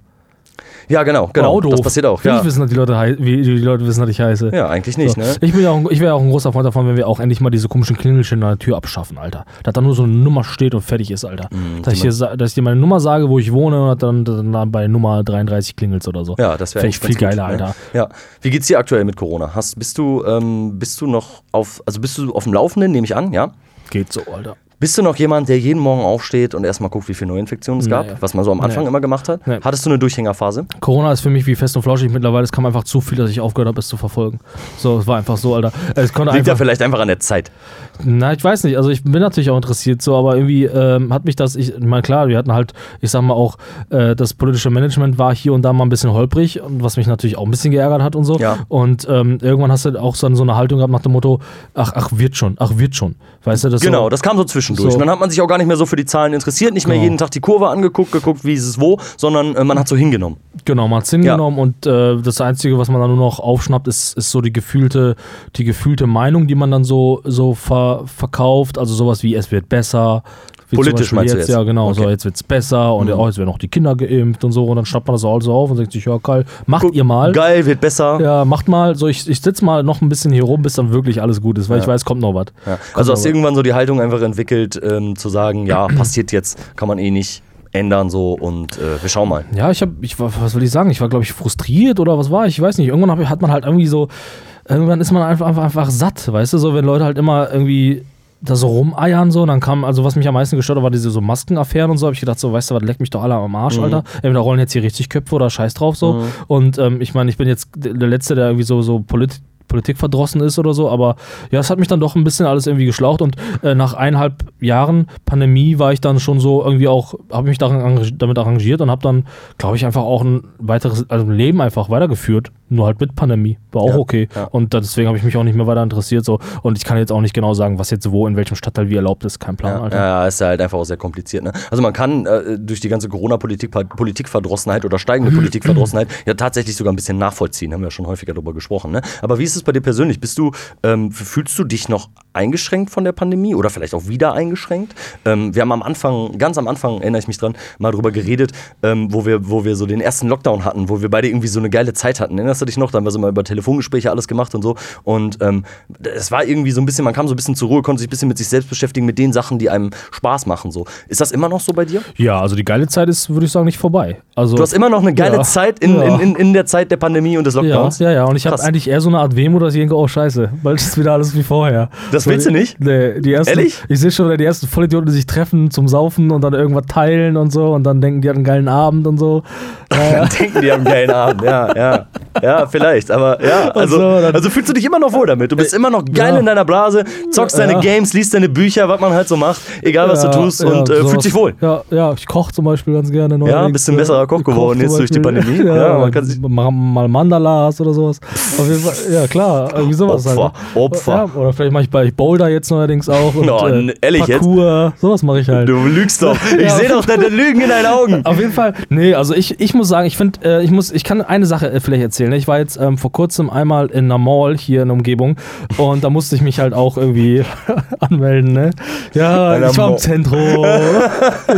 Speaker 2: Ja, genau, genau.
Speaker 1: Auch
Speaker 2: Das passiert auch. Ja.
Speaker 1: ich wissen, dass die Leute, wie die Leute wissen, dass ich heiße.
Speaker 2: ja, eigentlich nicht,
Speaker 1: So.
Speaker 2: ne?
Speaker 1: Ich, bin ja auch, ich wäre auch ein großer Freund davon, wenn wir auch endlich mal diese komischen Klingelschilder an der Tür abschaffen, Alter. Dass da nur so eine Nummer steht und fertig ist, Alter.
Speaker 2: Mhm,
Speaker 1: dass, ich dir, dass ich dir meine Nummer sage, wo ich wohne und dann, dann, dann bei Nummer 33 klingelt oder so.
Speaker 2: Ja, das wäre
Speaker 1: ich viel
Speaker 2: ganz gut,
Speaker 1: geiler,
Speaker 2: ne?
Speaker 1: Alter.
Speaker 2: Ja. Wie geht's dir aktuell mit Corona? Hast, bist du, ähm, bist du noch auf, also bist du auf dem Laufenden, nehme ich an, ja?
Speaker 1: Geht so, Alter.
Speaker 2: Bist du noch jemand, der jeden Morgen aufsteht und erstmal guckt, wie viele Neuinfektionen es gab,
Speaker 1: Nee.
Speaker 2: was man so am Anfang
Speaker 1: Nee.
Speaker 2: immer gemacht hat?
Speaker 1: Nee.
Speaker 2: Hattest du eine Durchhängerphase?
Speaker 1: Corona ist für mich wie fest und flauschig mittlerweile. Es kam einfach zu viel, dass ich aufgehört habe, es zu verfolgen. So, es war einfach so, Alter. Es konnte
Speaker 2: Liegt ja vielleicht einfach an der Zeit.
Speaker 1: Na, ich weiß nicht. Also ich bin natürlich auch interessiert so, aber irgendwie ähm, hat mich das, ich meine, klar, wir hatten halt, ich sag mal auch, äh, das politische Management war hier und da mal ein bisschen holprig und was mich natürlich auch ein bisschen geärgert hat und so.
Speaker 2: Ja.
Speaker 1: Und ähm, irgendwann hast du auch so, so eine Haltung gehabt nach dem Motto, ach, ach, wird schon, ach, wird schon. Weißt du, das
Speaker 2: Genau,
Speaker 1: so,
Speaker 2: das kam so zwischendurch.
Speaker 1: So.
Speaker 2: Und dann hat man sich auch gar nicht mehr so für die Zahlen interessiert, nicht mehr
Speaker 1: Genau.
Speaker 2: jeden Tag die Kurve angeguckt, geguckt, wie ist es wo, sondern äh, man hat so hingenommen.
Speaker 1: Genau, man hat's hingenommen und äh, das Einzige, was man dann nur noch aufschnappt, ist, ist so die gefühlte, die gefühlte Meinung, die man dann so, so ver verkauft. Also sowas wie, es wird besser.
Speaker 2: Politisch meinst du
Speaker 1: jetzt?
Speaker 2: jetzt?
Speaker 1: Ja, genau, so
Speaker 2: Okay.
Speaker 1: jetzt wird's besser und
Speaker 2: Mhm.
Speaker 1: oh, jetzt werden auch die Kinder geimpft und so und dann schnappt man das alles so auf und sagt sich, ja geil, macht
Speaker 2: Guck,
Speaker 1: ihr mal.
Speaker 2: Geil, wird besser.
Speaker 1: Ja, macht mal, so ich, ich sitze mal noch ein bisschen hier rum, bis dann wirklich alles gut ist, weil
Speaker 2: Ja.
Speaker 1: ich weiß, kommt noch was.
Speaker 2: Ja. Also hast du irgendwann so die Haltung einfach entwickelt, ähm, zu sagen, ja, passiert jetzt, kann man eh nicht ändern so und äh, wir schauen mal.
Speaker 1: Ja, ich habe, ich war, was will ich sagen? Ich war, glaube ich, frustriert oder was war ich? Ich weiß nicht. Irgendwann hab, hat man halt irgendwie so, irgendwann ist man einfach, einfach, einfach satt, weißt du, so, wenn Leute halt immer irgendwie da so rumeiern, so, dann kam, also was mich am meisten gestört hat, war diese so Maskenaffären und so, habe ich gedacht, so, weißt du, was leckt mich doch alle am Arsch,
Speaker 2: Mhm.
Speaker 1: Alter. Entweder rollen jetzt hier richtig Köpfe oder scheiß drauf, so. Und ähm, ich meine, ich bin jetzt der Letzte, der irgendwie so, so Polit Politik verdrossen ist oder so, aber ja, es hat mich dann doch ein bisschen alles irgendwie geschlaucht und äh, nach eineinhalb Jahren Pandemie war ich dann schon so irgendwie auch, habe mich daran, damit arrangiert und habe dann, glaube ich, einfach auch ein weiteres, also ein Leben einfach weitergeführt, nur halt mit Pandemie, war auch
Speaker 2: Ja,
Speaker 1: okay
Speaker 2: ja.
Speaker 1: und deswegen habe ich mich auch nicht mehr weiter interessiert so und ich kann jetzt auch nicht genau sagen, was jetzt wo, in welchem Stadtteil wie erlaubt ist, kein Plan,
Speaker 2: Ja,
Speaker 1: Alter.
Speaker 2: ja, ist ja halt einfach auch sehr kompliziert. Ne? Also man kann äh, durch die ganze Corona-Politik, Politikverdrossenheit oder steigende Politikverdrossenheit ja tatsächlich sogar ein bisschen nachvollziehen, haben wir ja schon häufiger darüber gesprochen. Ne? Aber wie ist es bei dir persönlich? Bist du, ähm, fühlst du dich noch eingeschränkt von der Pandemie oder vielleicht auch wieder eingeschränkt? Ähm, wir haben am Anfang, ganz am Anfang, erinnere ich mich dran, mal drüber geredet, ähm, wo, wir, wo wir so den ersten Lockdown hatten, wo wir beide irgendwie so eine geile Zeit hatten. Erinnerst du dich noch? Da haben wir so mal über Telefongespräche alles gemacht und so. Und ähm, es war irgendwie so ein bisschen, man kam so ein bisschen zur Ruhe, konnte sich ein bisschen mit sich selbst beschäftigen, mit den Sachen, die einem Spaß machen. So. Ist das immer noch so bei dir?
Speaker 1: Ja, also die geile Zeit ist, würde ich sagen, nicht vorbei. Also
Speaker 2: Du hast immer noch eine geile
Speaker 1: Ja,
Speaker 2: Zeit in,
Speaker 1: ja.
Speaker 2: in, in, in der Zeit der Pandemie und des
Speaker 1: ja,
Speaker 2: Lockdowns.
Speaker 1: ja, ja, und ich habe eigentlich eher so eine Art Wehmut, dass ich denke, oh scheiße, bald ist wieder alles wie vorher.
Speaker 2: Das
Speaker 1: So,
Speaker 2: willst du nicht?
Speaker 1: Nee, die ersten,
Speaker 2: Ehrlich?
Speaker 1: Ich sehe schon wieder die ersten Vollidioten, die sich treffen zum Saufen und dann irgendwas teilen und so und dann denken, die hatten einen geilen Abend und so. Ja, ja.
Speaker 2: Dann denken die haben einen geilen Abend. Ja, ja. Ja, vielleicht. Aber ja, also,
Speaker 1: so,
Speaker 2: also fühlst du dich immer noch wohl damit. Du bist immer noch geil
Speaker 1: Ja.
Speaker 2: in deiner Blase, zockst deine
Speaker 1: Ja.
Speaker 2: Games, liest deine Bücher, was man halt so macht, egal was
Speaker 1: Ja,
Speaker 2: du tust
Speaker 1: ja,
Speaker 2: und äh, fühlst dich wohl.
Speaker 1: Ja, ja ich koche zum Beispiel ganz gerne.
Speaker 2: Ja, bist du ein besserer Koch geworden jetzt durch die. Pandemie.
Speaker 1: Ja,
Speaker 2: Ja, man kann sich-
Speaker 1: mal, Mandalas oder sowas. Auf jeden Fall, ja klar, irgendwie sowas
Speaker 2: Opfer,
Speaker 1: halt. ne?
Speaker 2: Opfer.
Speaker 1: Ja, oder vielleicht mache ich bei Boulder jetzt neuerdings auch. Und,
Speaker 2: Oh,
Speaker 1: äh,
Speaker 2: ehrlich jetzt?
Speaker 1: Parkour, sowas mache ich halt.
Speaker 2: Du lügst doch. Ich
Speaker 1: Ja.
Speaker 2: sehe doch deine Lügen in deinen Augen.
Speaker 1: Auf jeden Fall, nee, also ich, ich muss sagen, ich finde, äh, ich muss, ich kann eine Sache äh, vielleicht erzählen. Ich war jetzt ähm, vor kurzem einmal in einer Mall hier in der Umgebung und da musste ich mich halt auch irgendwie anmelden, ne? Ja,
Speaker 2: Einer
Speaker 1: ich war im
Speaker 2: Mall.
Speaker 1: Zentrum.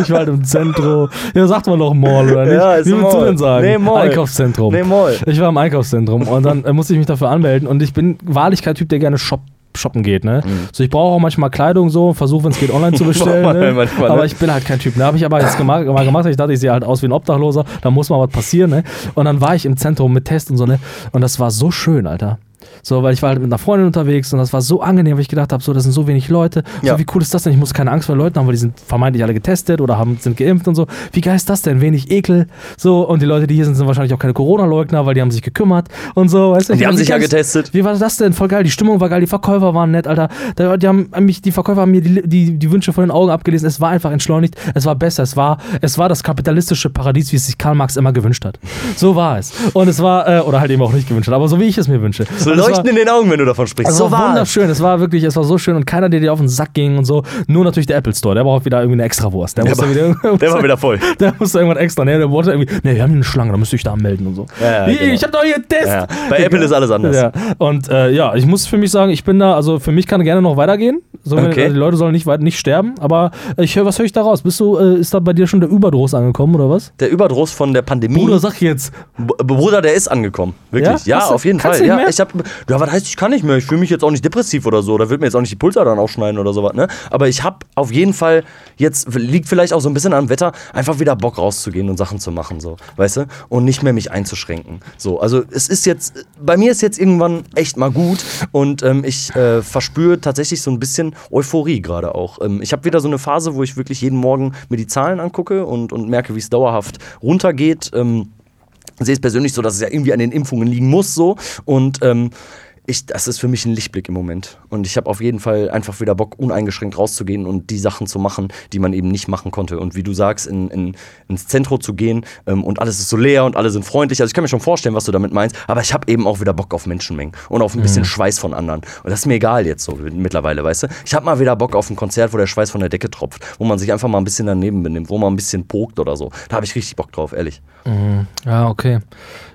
Speaker 1: ich war halt im Zentrum. Ja, sagt man doch Mall, oder nicht?
Speaker 2: Ja, ist
Speaker 1: Wie
Speaker 2: ein
Speaker 1: willst du
Speaker 2: Mall.
Speaker 1: denn sagen?
Speaker 2: Nee, Mall.
Speaker 1: Einkaufszentrum.
Speaker 2: Nee, Mall.
Speaker 1: Ich war im Einkaufszentrum und dann äh, musste ich mich dafür anmelden und ich bin wahrlich kein Typ, der gerne shop shoppen geht, ne? So ich brauche auch manchmal Kleidung so, versuche wenn es geht online zu bestellen, ne?
Speaker 2: manchmal, ne?
Speaker 1: aber ich bin halt kein Typ, ne? Habe ich aber jetzt gemacht, mal gemacht, ich dachte, ich sehe halt aus wie ein Obdachloser, da muss mal was passieren, ne? Und dann war ich im Zentrum mit Test und so, ne? Und das war so schön, Alter. So, weil ich war halt mit einer Freundin unterwegs und das war so angenehm, weil ich gedacht habe, so, das sind so wenig Leute.
Speaker 2: Ja.
Speaker 1: So, wie cool ist das denn? Ich muss keine Angst vor Leuten haben, weil die sind vermeintlich alle getestet oder haben, sind geimpft und so. Wie geil ist das denn? Wenig Ekel. So, und die Leute, die hier sind, sind wahrscheinlich auch keine Corona-Leugner, weil die haben sich gekümmert und so, weißt du?
Speaker 2: Die haben sich ja getestet.
Speaker 1: Wie war das denn? Voll geil. Die Stimmung war geil, die Verkäufer waren nett, Alter. Die, haben mich, die Verkäufer haben mir die, die, die Wünsche von den Augen abgelesen. Es war einfach entschleunigt. Es war besser. Es war, es war das kapitalistische Paradies, wie es sich Karl Marx immer gewünscht hat. So war es. Und es war, äh, oder halt eben auch nicht gewünscht hat, aber so wie ich es mir wünsche.
Speaker 2: So
Speaker 1: war-
Speaker 2: leuchten in den Augen, wenn du davon sprichst.
Speaker 1: es
Speaker 2: so
Speaker 1: war wunderschön, es war wirklich, es war so schön und keiner, der dir auf den Sack ging und so. Nur natürlich der Apple Store, der braucht wieder irgendwie eine Extrawurst. Der,
Speaker 2: Der war-
Speaker 1: wieder,
Speaker 2: Der war wieder voll.
Speaker 1: der musste irgendwann extra, ne? Der wollte irgendwie, ne, wir haben hier eine Schlange, da müsst ihr euch da anmelden und so.
Speaker 2: Ja, ja,
Speaker 1: Wie,
Speaker 2: genau.
Speaker 1: Ich hab doch hier einen Test.
Speaker 2: Ja, bei Apple ist alles anders.
Speaker 1: Und äh, ja, ich muss für mich sagen, ich bin da, also für mich kann gerne noch weitergehen. So,
Speaker 2: Okay.
Speaker 1: also die Leute sollen nicht, weit- nicht sterben, aber ich höre, was höre ich da raus? Bist du, äh, ist da bei dir schon der Überdruss angekommen oder was?
Speaker 2: Der Überdruss von der Pandemie.
Speaker 1: Bruder, sag jetzt.
Speaker 2: B- Bruder, der ist angekommen. Wirklich.
Speaker 1: Ja?
Speaker 2: Ja, auf jeden
Speaker 1: kannst
Speaker 2: Fall. Ja, ich hab, ja, was heißt, ich kann nicht mehr. Ich fühle mich jetzt auch nicht depressiv oder so. Da wird mir jetzt auch nicht die Pulsadern aufschneiden oder sowas. Ne? Aber ich habe auf jeden Fall jetzt, liegt vielleicht auch so ein bisschen am Wetter, einfach wieder Bock rauszugehen und Sachen zu machen. So, weißt du? Und nicht mehr mich einzuschränken. So, also es ist jetzt, bei mir ist jetzt irgendwann echt mal gut und ähm, ich äh, verspüre tatsächlich so ein bisschen Euphorie gerade auch. Ähm, ich habe wieder so eine Phase, wo ich wirklich jeden Morgen mir die Zahlen angucke und, und merke, wie es dauerhaft runtergeht. Ähm, sehe es persönlich so, dass es ja irgendwie an den Impfungen liegen muss so. Und ähm, ich, das ist für mich ein Lichtblick im Moment. Und ich habe auf jeden Fall einfach wieder Bock, uneingeschränkt rauszugehen und die Sachen zu machen, die man eben nicht machen konnte. Und wie du sagst, in, in, ins Zentrum zu gehen ähm, und alles ist so leer und alle sind freundlich. Also ich kann mir schon vorstellen, was du damit meinst. Aber ich habe eben auch wieder Bock auf Menschenmengen und auf ein bisschen Schweiß von anderen. Und das ist mir egal jetzt so mittlerweile, weißt du? Ich habe mal wieder Bock auf ein Konzert, wo der Schweiß von der Decke tropft, wo man sich einfach mal ein bisschen daneben benimmt, wo man ein bisschen pokt oder so. Da habe ich richtig Bock drauf, ehrlich.
Speaker 1: Ja, okay.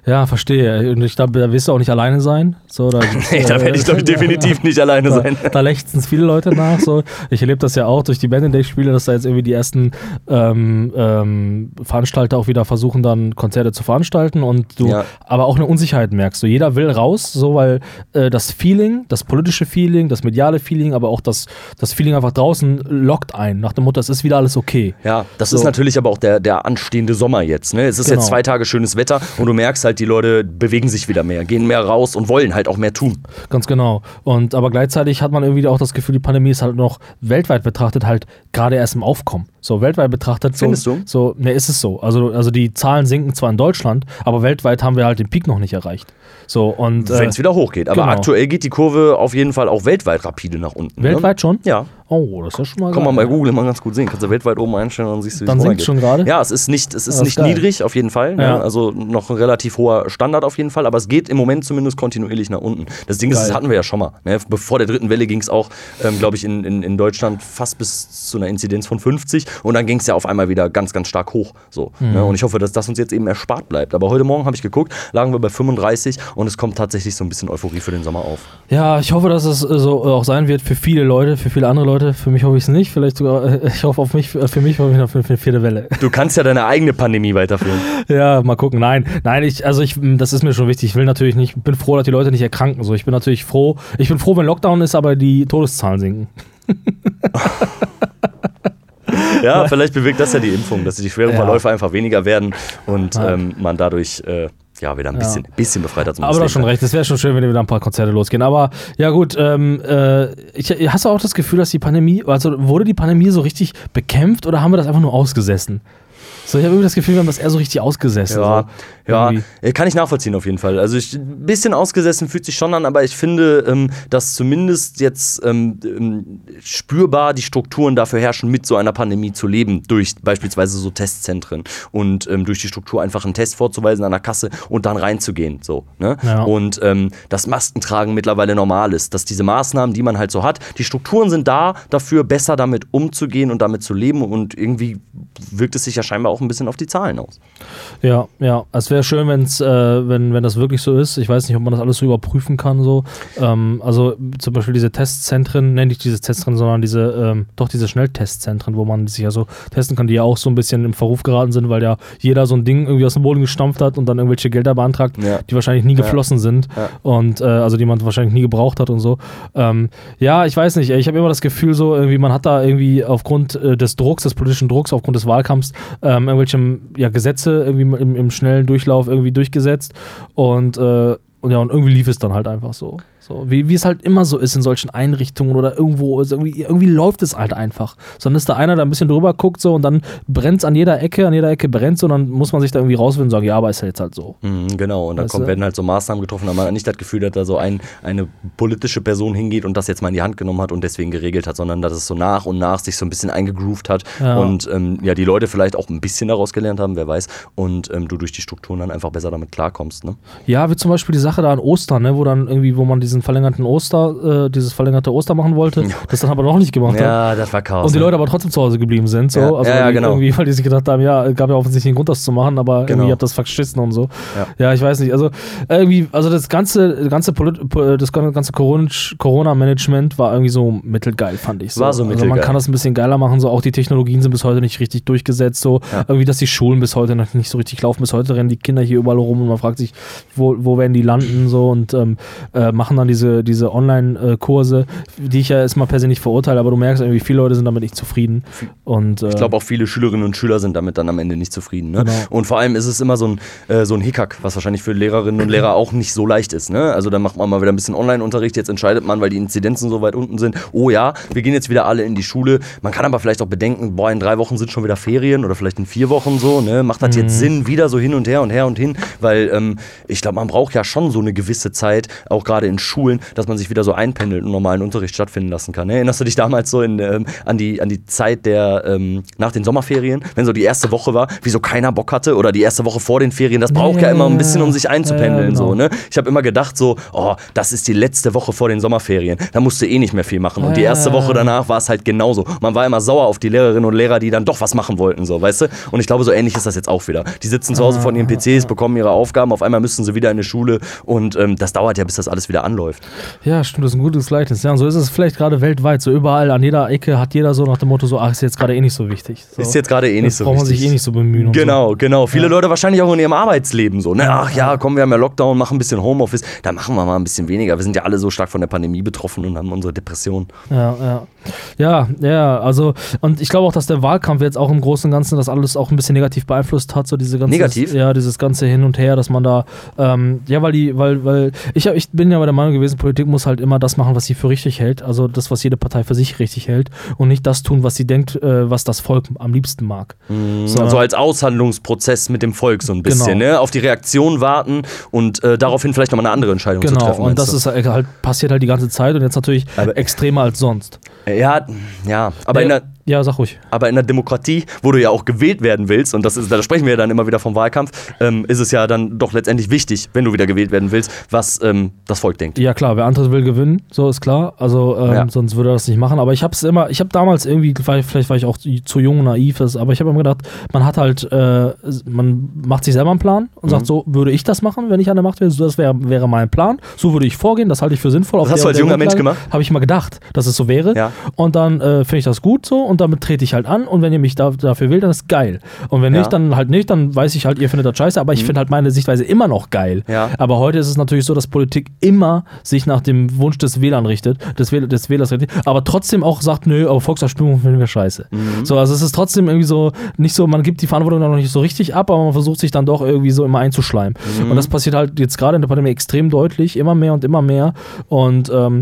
Speaker 1: Ja, verstehe. Und ich glaube, da wirst du auch nicht alleine sein. So, da,
Speaker 2: Nee, da werde ich, glaube ich, definitiv nicht alleine sein.
Speaker 1: Da, lechzen es viele Leute nach. So. Ich erlebe das ja auch durch die Band-Day-Spiele, dass da jetzt irgendwie die ersten ähm, ähm, Veranstalter auch wieder versuchen, dann Konzerte zu veranstalten und du
Speaker 2: Ja.
Speaker 1: aber auch eine Unsicherheit merkst. So, jeder will raus, so weil äh, das Feeling, das politische Feeling, das mediale Feeling, aber auch das, das Feeling einfach draußen lockt ein. Nach dem Motto, es ist wieder alles okay.
Speaker 2: Ja, das
Speaker 1: So.
Speaker 2: ist natürlich aber auch der, der anstehende Sommer jetzt. Ne? Es ist
Speaker 1: Genau.
Speaker 2: jetzt zwei Tage schönes Wetter und du merkst halt, die Leute bewegen sich wieder mehr, gehen mehr raus und wollen halt auch mehr tun.
Speaker 1: Ganz genau. Und aber gleichzeitig hat man irgendwie auch das Gefühl, die Pandemie ist halt noch weltweit betrachtet halt gerade erst im Aufkommen. So weltweit betrachtet.
Speaker 2: Findest
Speaker 1: so,
Speaker 2: du?
Speaker 1: So, ne, ist es so. Also, also die Zahlen sinken zwar in Deutschland, aber weltweit haben wir halt den Peak noch nicht erreicht. So und äh,
Speaker 2: Wenn es wieder hochgeht. Aber
Speaker 1: genau.
Speaker 2: aktuell geht die Kurve auf jeden Fall auch weltweit rapide nach unten.
Speaker 1: weltweit schon?
Speaker 2: Ne? Ja.
Speaker 1: Oh, das ist ja schon mal.
Speaker 2: Kann man bei Google immer ganz gut sehen. Kannst du weltweit oben einstellen und dann siehst du, wie
Speaker 1: Dann
Speaker 2: runtergeht.
Speaker 1: schon gerade?
Speaker 2: Ja, es ist nicht, es ist
Speaker 1: Das ist
Speaker 2: nicht
Speaker 1: geil.
Speaker 2: niedrig, auf jeden Fall.
Speaker 1: Ja.
Speaker 2: Ne? Also noch ein relativ hoher Standard auf jeden Fall, aber es geht im Moment zumindest kontinuierlich nach unten. Das Ding ist,
Speaker 1: Geil.
Speaker 2: das hatten wir ja schon mal. Ne? Bevor der dritten Welle ging es auch, ähm, glaube ich, in, in, in Deutschland fast bis zu einer Inzidenz von 50 und dann ging es ja auf einmal wieder ganz, ganz stark hoch. So,
Speaker 1: Mhm.
Speaker 2: ne? Und ich hoffe, dass das uns jetzt eben erspart bleibt. Aber heute Morgen habe ich geguckt, lagen wir bei 35 und es kommt tatsächlich so ein bisschen Euphorie für den Sommer auf.
Speaker 1: Ja, ich hoffe, dass es äh, so auch sein wird für viele Leute, für viele andere Leute. Für mich hoffe ich es nicht. Vielleicht sogar, äh, ich hoffe auf mich, für mich hoffe ich noch für eine vierte Welle.
Speaker 2: Du kannst ja deine eigene Pandemie weiterführen.
Speaker 1: Ja, mal gucken. Nein, nein, ich, also ich, das ist mir schon wichtig. Ich will natürlich nicht, bin froh, dass die Leute nicht erkranken. So, ich bin natürlich froh. Ich bin froh, wenn Lockdown ist, aber die Todeszahlen sinken.
Speaker 2: Ja, vielleicht bewirkt das ja die Impfung, dass die schweren
Speaker 1: Ja.
Speaker 2: Verläufe einfach weniger werden und
Speaker 1: Ja.
Speaker 2: ähm, man dadurch äh, ja wieder ein bisschen, bisschen befreiter zum
Speaker 1: Aber du hast schon recht, es wäre schon schön, wenn wieder ein paar Konzerte losgehen. Aber ja gut, ähm, äh, ich, hast du auch das Gefühl, dass die Pandemie, also wurde die Pandemie so richtig bekämpft oder haben wir das einfach nur ausgesessen? So, ich habe irgendwie das Gefühl, wir haben das eher so richtig ausgesessen.
Speaker 2: Ja,
Speaker 1: so,
Speaker 2: ja,
Speaker 1: irgendwie.
Speaker 2: äh, kann ich nachvollziehen auf jeden Fall. Also ich, ein bisschen ausgesessen fühlt sich schon an, aber ich finde, ähm, dass zumindest jetzt ähm, ähm, spürbar die Strukturen dafür herrschen, mit so einer Pandemie zu leben, durch beispielsweise so Testzentren und ähm, durch die Struktur einfach einen Test vorzuweisen an der Kasse und dann reinzugehen. So, ne?
Speaker 1: Ja.
Speaker 2: Und ähm, dass Maskentragen mittlerweile normal ist, dass diese Maßnahmen, die man halt so hat, die Strukturen sind da dafür, besser damit umzugehen und damit zu leben und irgendwie wirkt es sich ja scheinbar auch ein bisschen auf die Zahlen aus.
Speaker 1: Ja, ja. Es wäre schön, wenn's, äh, wenn, wenn das wirklich so ist. Ich weiß nicht, ob man das alles so überprüfen kann. So. Ähm, also zum Beispiel diese Testzentren, nenne ich diese Testzentren, sondern diese, ähm, doch diese Schnelltestzentren, wo man sich ja so testen kann, die ja auch so ein bisschen im Verruf geraten sind, weil ja jeder so ein Ding irgendwie aus dem Boden gestampft hat und dann irgendwelche Gelder beantragt,
Speaker 2: Ja.
Speaker 1: die wahrscheinlich nie geflossen sind
Speaker 2: Ja.
Speaker 1: und äh, also die man wahrscheinlich nie gebraucht hat und so. Ähm, ja, ich weiß nicht. Ich habe immer das Gefühl, so irgendwie man hat da irgendwie aufgrund äh, des Drucks, des politischen Drucks, aufgrund des Wahlkampfs ähm, irgendwelche ja, Gesetze irgendwie im, im schnellen Durchlauf irgendwie durchgesetzt und äh, und ja, und irgendwie lief es dann halt einfach so. So, wie, wie es halt immer so ist in solchen Einrichtungen oder irgendwo, ist irgendwie, irgendwie läuft es halt einfach. Sondern ist da einer, der ein bisschen drüber guckt so und dann brennt es an jeder Ecke, an jeder Ecke brennt und dann muss man sich da irgendwie rausfinden und sagen, ja, aber ist ja jetzt halt so.
Speaker 2: Mhm, genau, und dann
Speaker 1: Weißt
Speaker 2: kommt, werden halt so Maßnahmen getroffen, aber man nicht das Gefühl, dass da so ein, eine politische Person hingeht und das jetzt mal in die Hand genommen hat und deswegen geregelt hat, sondern dass es so nach und nach sich so ein bisschen eingegroovt hat
Speaker 1: Ja.
Speaker 2: und ähm, ja, die Leute vielleicht auch ein bisschen daraus gelernt haben, wer weiß, und ähm, du durch die Strukturen dann einfach besser damit klarkommst. Ne?
Speaker 1: Ja, wie zum Beispiel die Sache da an Ostern, ne, wo dann irgendwie, wo man diesen verlängerten Oster, äh, dieses verlängerte Oster machen wollte, das dann aber noch nicht gemacht hat.
Speaker 2: Ja, das war Chaos.
Speaker 1: Und die
Speaker 2: ne?
Speaker 1: Leute aber trotzdem zu Hause geblieben sind. So.
Speaker 2: Ja,
Speaker 1: also
Speaker 2: ja, genau.
Speaker 1: irgendwie, weil die sich gedacht haben, ja, gab ja offensichtlich einen Grund, das zu machen, aber
Speaker 2: Genau.
Speaker 1: irgendwie habt das verschissen und so.
Speaker 2: Ja.
Speaker 1: Ich weiß nicht. Also irgendwie, also das ganze, ganze Polit po- das ganze Corona- Corona-Management war irgendwie so mittelgeil, fand ich. So.
Speaker 2: War so
Speaker 1: Also man
Speaker 2: mittelgeil.
Speaker 1: kann das ein bisschen geiler machen, so auch die Technologien sind bis heute nicht richtig durchgesetzt, so
Speaker 2: Ja.
Speaker 1: irgendwie, dass die Schulen bis heute noch nicht so richtig laufen. Bis heute rennen die Kinder hier überall rum und man fragt sich, wo, wo werden die landen so und ähm, äh, machen dann diese, diese Online-Kurse, die ich ja erstmal per se nicht verurteile, aber du merkst irgendwie, viele Leute sind damit nicht zufrieden. Und, äh,
Speaker 2: Ich glaube auch viele Schülerinnen und Schüler sind damit dann am Ende nicht zufrieden. Ne?
Speaker 1: Genau.
Speaker 2: Und vor allem ist es immer so ein, äh, so ein Hickhack, was wahrscheinlich für Lehrerinnen und Lehrer auch nicht so leicht ist. Ne? Also dann macht man mal wieder ein bisschen Online-Unterricht, jetzt entscheidet man, weil die Inzidenzen so weit unten sind, oh ja, wir gehen jetzt wieder alle in die Schule. Man kann aber vielleicht auch bedenken, boah, in drei Wochen sind schon wieder Ferien oder vielleicht in vier Wochen so. Ne? Macht das
Speaker 1: Mhm.
Speaker 2: jetzt Sinn, wieder so hin und her und her und hin? Weil ähm, ich glaube, man braucht ja schon so eine gewisse Zeit, auch gerade in Schulen, dass man sich wieder so einpendelt und normalen Unterricht stattfinden lassen kann. Ne? Erinnerst du dich damals so in, ähm, an, die, an die Zeit der ähm, nach den Sommerferien, wenn so die erste Woche war, wieso keiner Bock hatte oder die erste Woche vor den Ferien, das braucht ja,
Speaker 1: Ja,
Speaker 2: immer ein bisschen, um sich einzupendeln.
Speaker 1: ja, genau.
Speaker 2: so, ne? Ich habe immer gedacht so, oh, das ist die letzte Woche vor den Sommerferien, da musst du eh nicht mehr viel machen. Und die erste. Woche danach war es halt genauso. Man war immer sauer auf die Lehrerinnen und Lehrer, die dann doch was machen wollten, so, weißt du? Und ich glaube, so ähnlich ist das jetzt auch wieder. Die sitzen zu Hause von ihren PCs, bekommen ihre Aufgaben, auf einmal müssen sie wieder in die Schule und ähm, das dauert ja, bis das alles wieder anläuft.
Speaker 1: Ja, stimmt, das ist ein gutes Gleichnis. Ja, und so ist es vielleicht gerade weltweit. So überall an jeder Ecke hat jeder so nach dem Motto so, ach, ist jetzt gerade eh nicht so wichtig. So.
Speaker 2: Ist jetzt gerade eh nicht
Speaker 1: Jetzt
Speaker 2: so
Speaker 1: braucht man
Speaker 2: wichtig.
Speaker 1: sich eh nicht so bemühen.
Speaker 2: Genau, genau. Viele
Speaker 1: Ja.
Speaker 2: Leute wahrscheinlich auch in ihrem Arbeitsleben so. Ne? Ach ja, komm, wir haben ja Lockdown, machen ein bisschen Homeoffice. Da machen wir mal ein bisschen weniger. Wir sind ja alle so stark von der Pandemie betroffen und haben unsere Depression.
Speaker 1: So. Ja, ja. Ja, ja, also, und ich glaube auch, dass der Wahlkampf jetzt auch im Großen und Ganzen das alles auch ein bisschen negativ beeinflusst hat, so diese ganze.
Speaker 2: Negativ?
Speaker 1: Ja, dieses ganze Hin und Her, dass man da, ähm, ja, weil die, weil, weil, ich, ich bin ja bei der Meinung gewesen, Politik muss halt immer das machen, was sie für richtig hält, also das, was jede Partei für sich richtig hält und nicht das tun, was sie denkt, äh, was das Volk am liebsten mag. So,
Speaker 2: Also als Aushandlungsprozess mit dem Volk so ein bisschen.
Speaker 1: Genau.
Speaker 2: Ne? Auf die Reaktion warten und äh, daraufhin vielleicht nochmal eine andere Entscheidung zu
Speaker 1: Genau,
Speaker 2: treffen.
Speaker 1: und
Speaker 2: meinst
Speaker 1: das
Speaker 2: du?
Speaker 1: ist halt, passiert halt die ganze Zeit und jetzt natürlich
Speaker 2: Aber-
Speaker 1: extremer als sonst.
Speaker 2: Ja, ja. Aber in
Speaker 1: ja,
Speaker 2: der.
Speaker 1: Ja, sag ruhig.
Speaker 2: Aber in der Demokratie, wo du ja auch gewählt werden willst, und das ist, da sprechen wir ja dann immer wieder vom Wahlkampf, ähm, ist es ja dann doch letztendlich wichtig, wenn du wieder gewählt werden willst, was ähm, das Volk denkt.
Speaker 1: Ja klar, wer antritt will gewinnen, so ist klar. Also ähm,
Speaker 2: Ja.
Speaker 1: sonst würde er das nicht machen. Aber ich habe es immer, ich habe damals irgendwie, vielleicht war ich auch zu jung und naiv, das- aber ich habe immer gedacht, man hat halt, äh, man macht sich selber einen Plan und
Speaker 2: Mhm.
Speaker 1: sagt so, würde ich das machen, wenn ich an der Macht wäre? So, das wäre wäre mein Plan. So würde ich vorgehen. Das halte ich für sinnvoll.
Speaker 2: Was hast du als junger Mensch gemacht?
Speaker 1: Habe ich mal gedacht, dass es so wäre.
Speaker 2: Ja.
Speaker 1: Und dann äh, finde ich das gut so und damit trete ich halt an und wenn ihr mich da, dafür wählt, dann ist geil. Und wenn
Speaker 2: Ja.
Speaker 1: nicht, dann halt nicht, dann weiß ich halt, ihr findet das scheiße, aber ich finde halt meine Sichtweise immer noch geil.
Speaker 2: Ja.
Speaker 1: Aber heute ist es natürlich so, dass Politik immer sich nach dem Wunsch des WLAN richtet, des, Wähl des Wählers richtet, aber trotzdem auch sagt, nö, aber Volksabstimmung finden wir scheiße. So, also es ist trotzdem irgendwie so, nicht so, man gibt die Verantwortung dann noch nicht so richtig ab, aber man versucht sich dann doch irgendwie so immer einzuschleimen. Und das passiert halt jetzt gerade in der Pandemie extrem deutlich, immer mehr und immer mehr. Und ähm,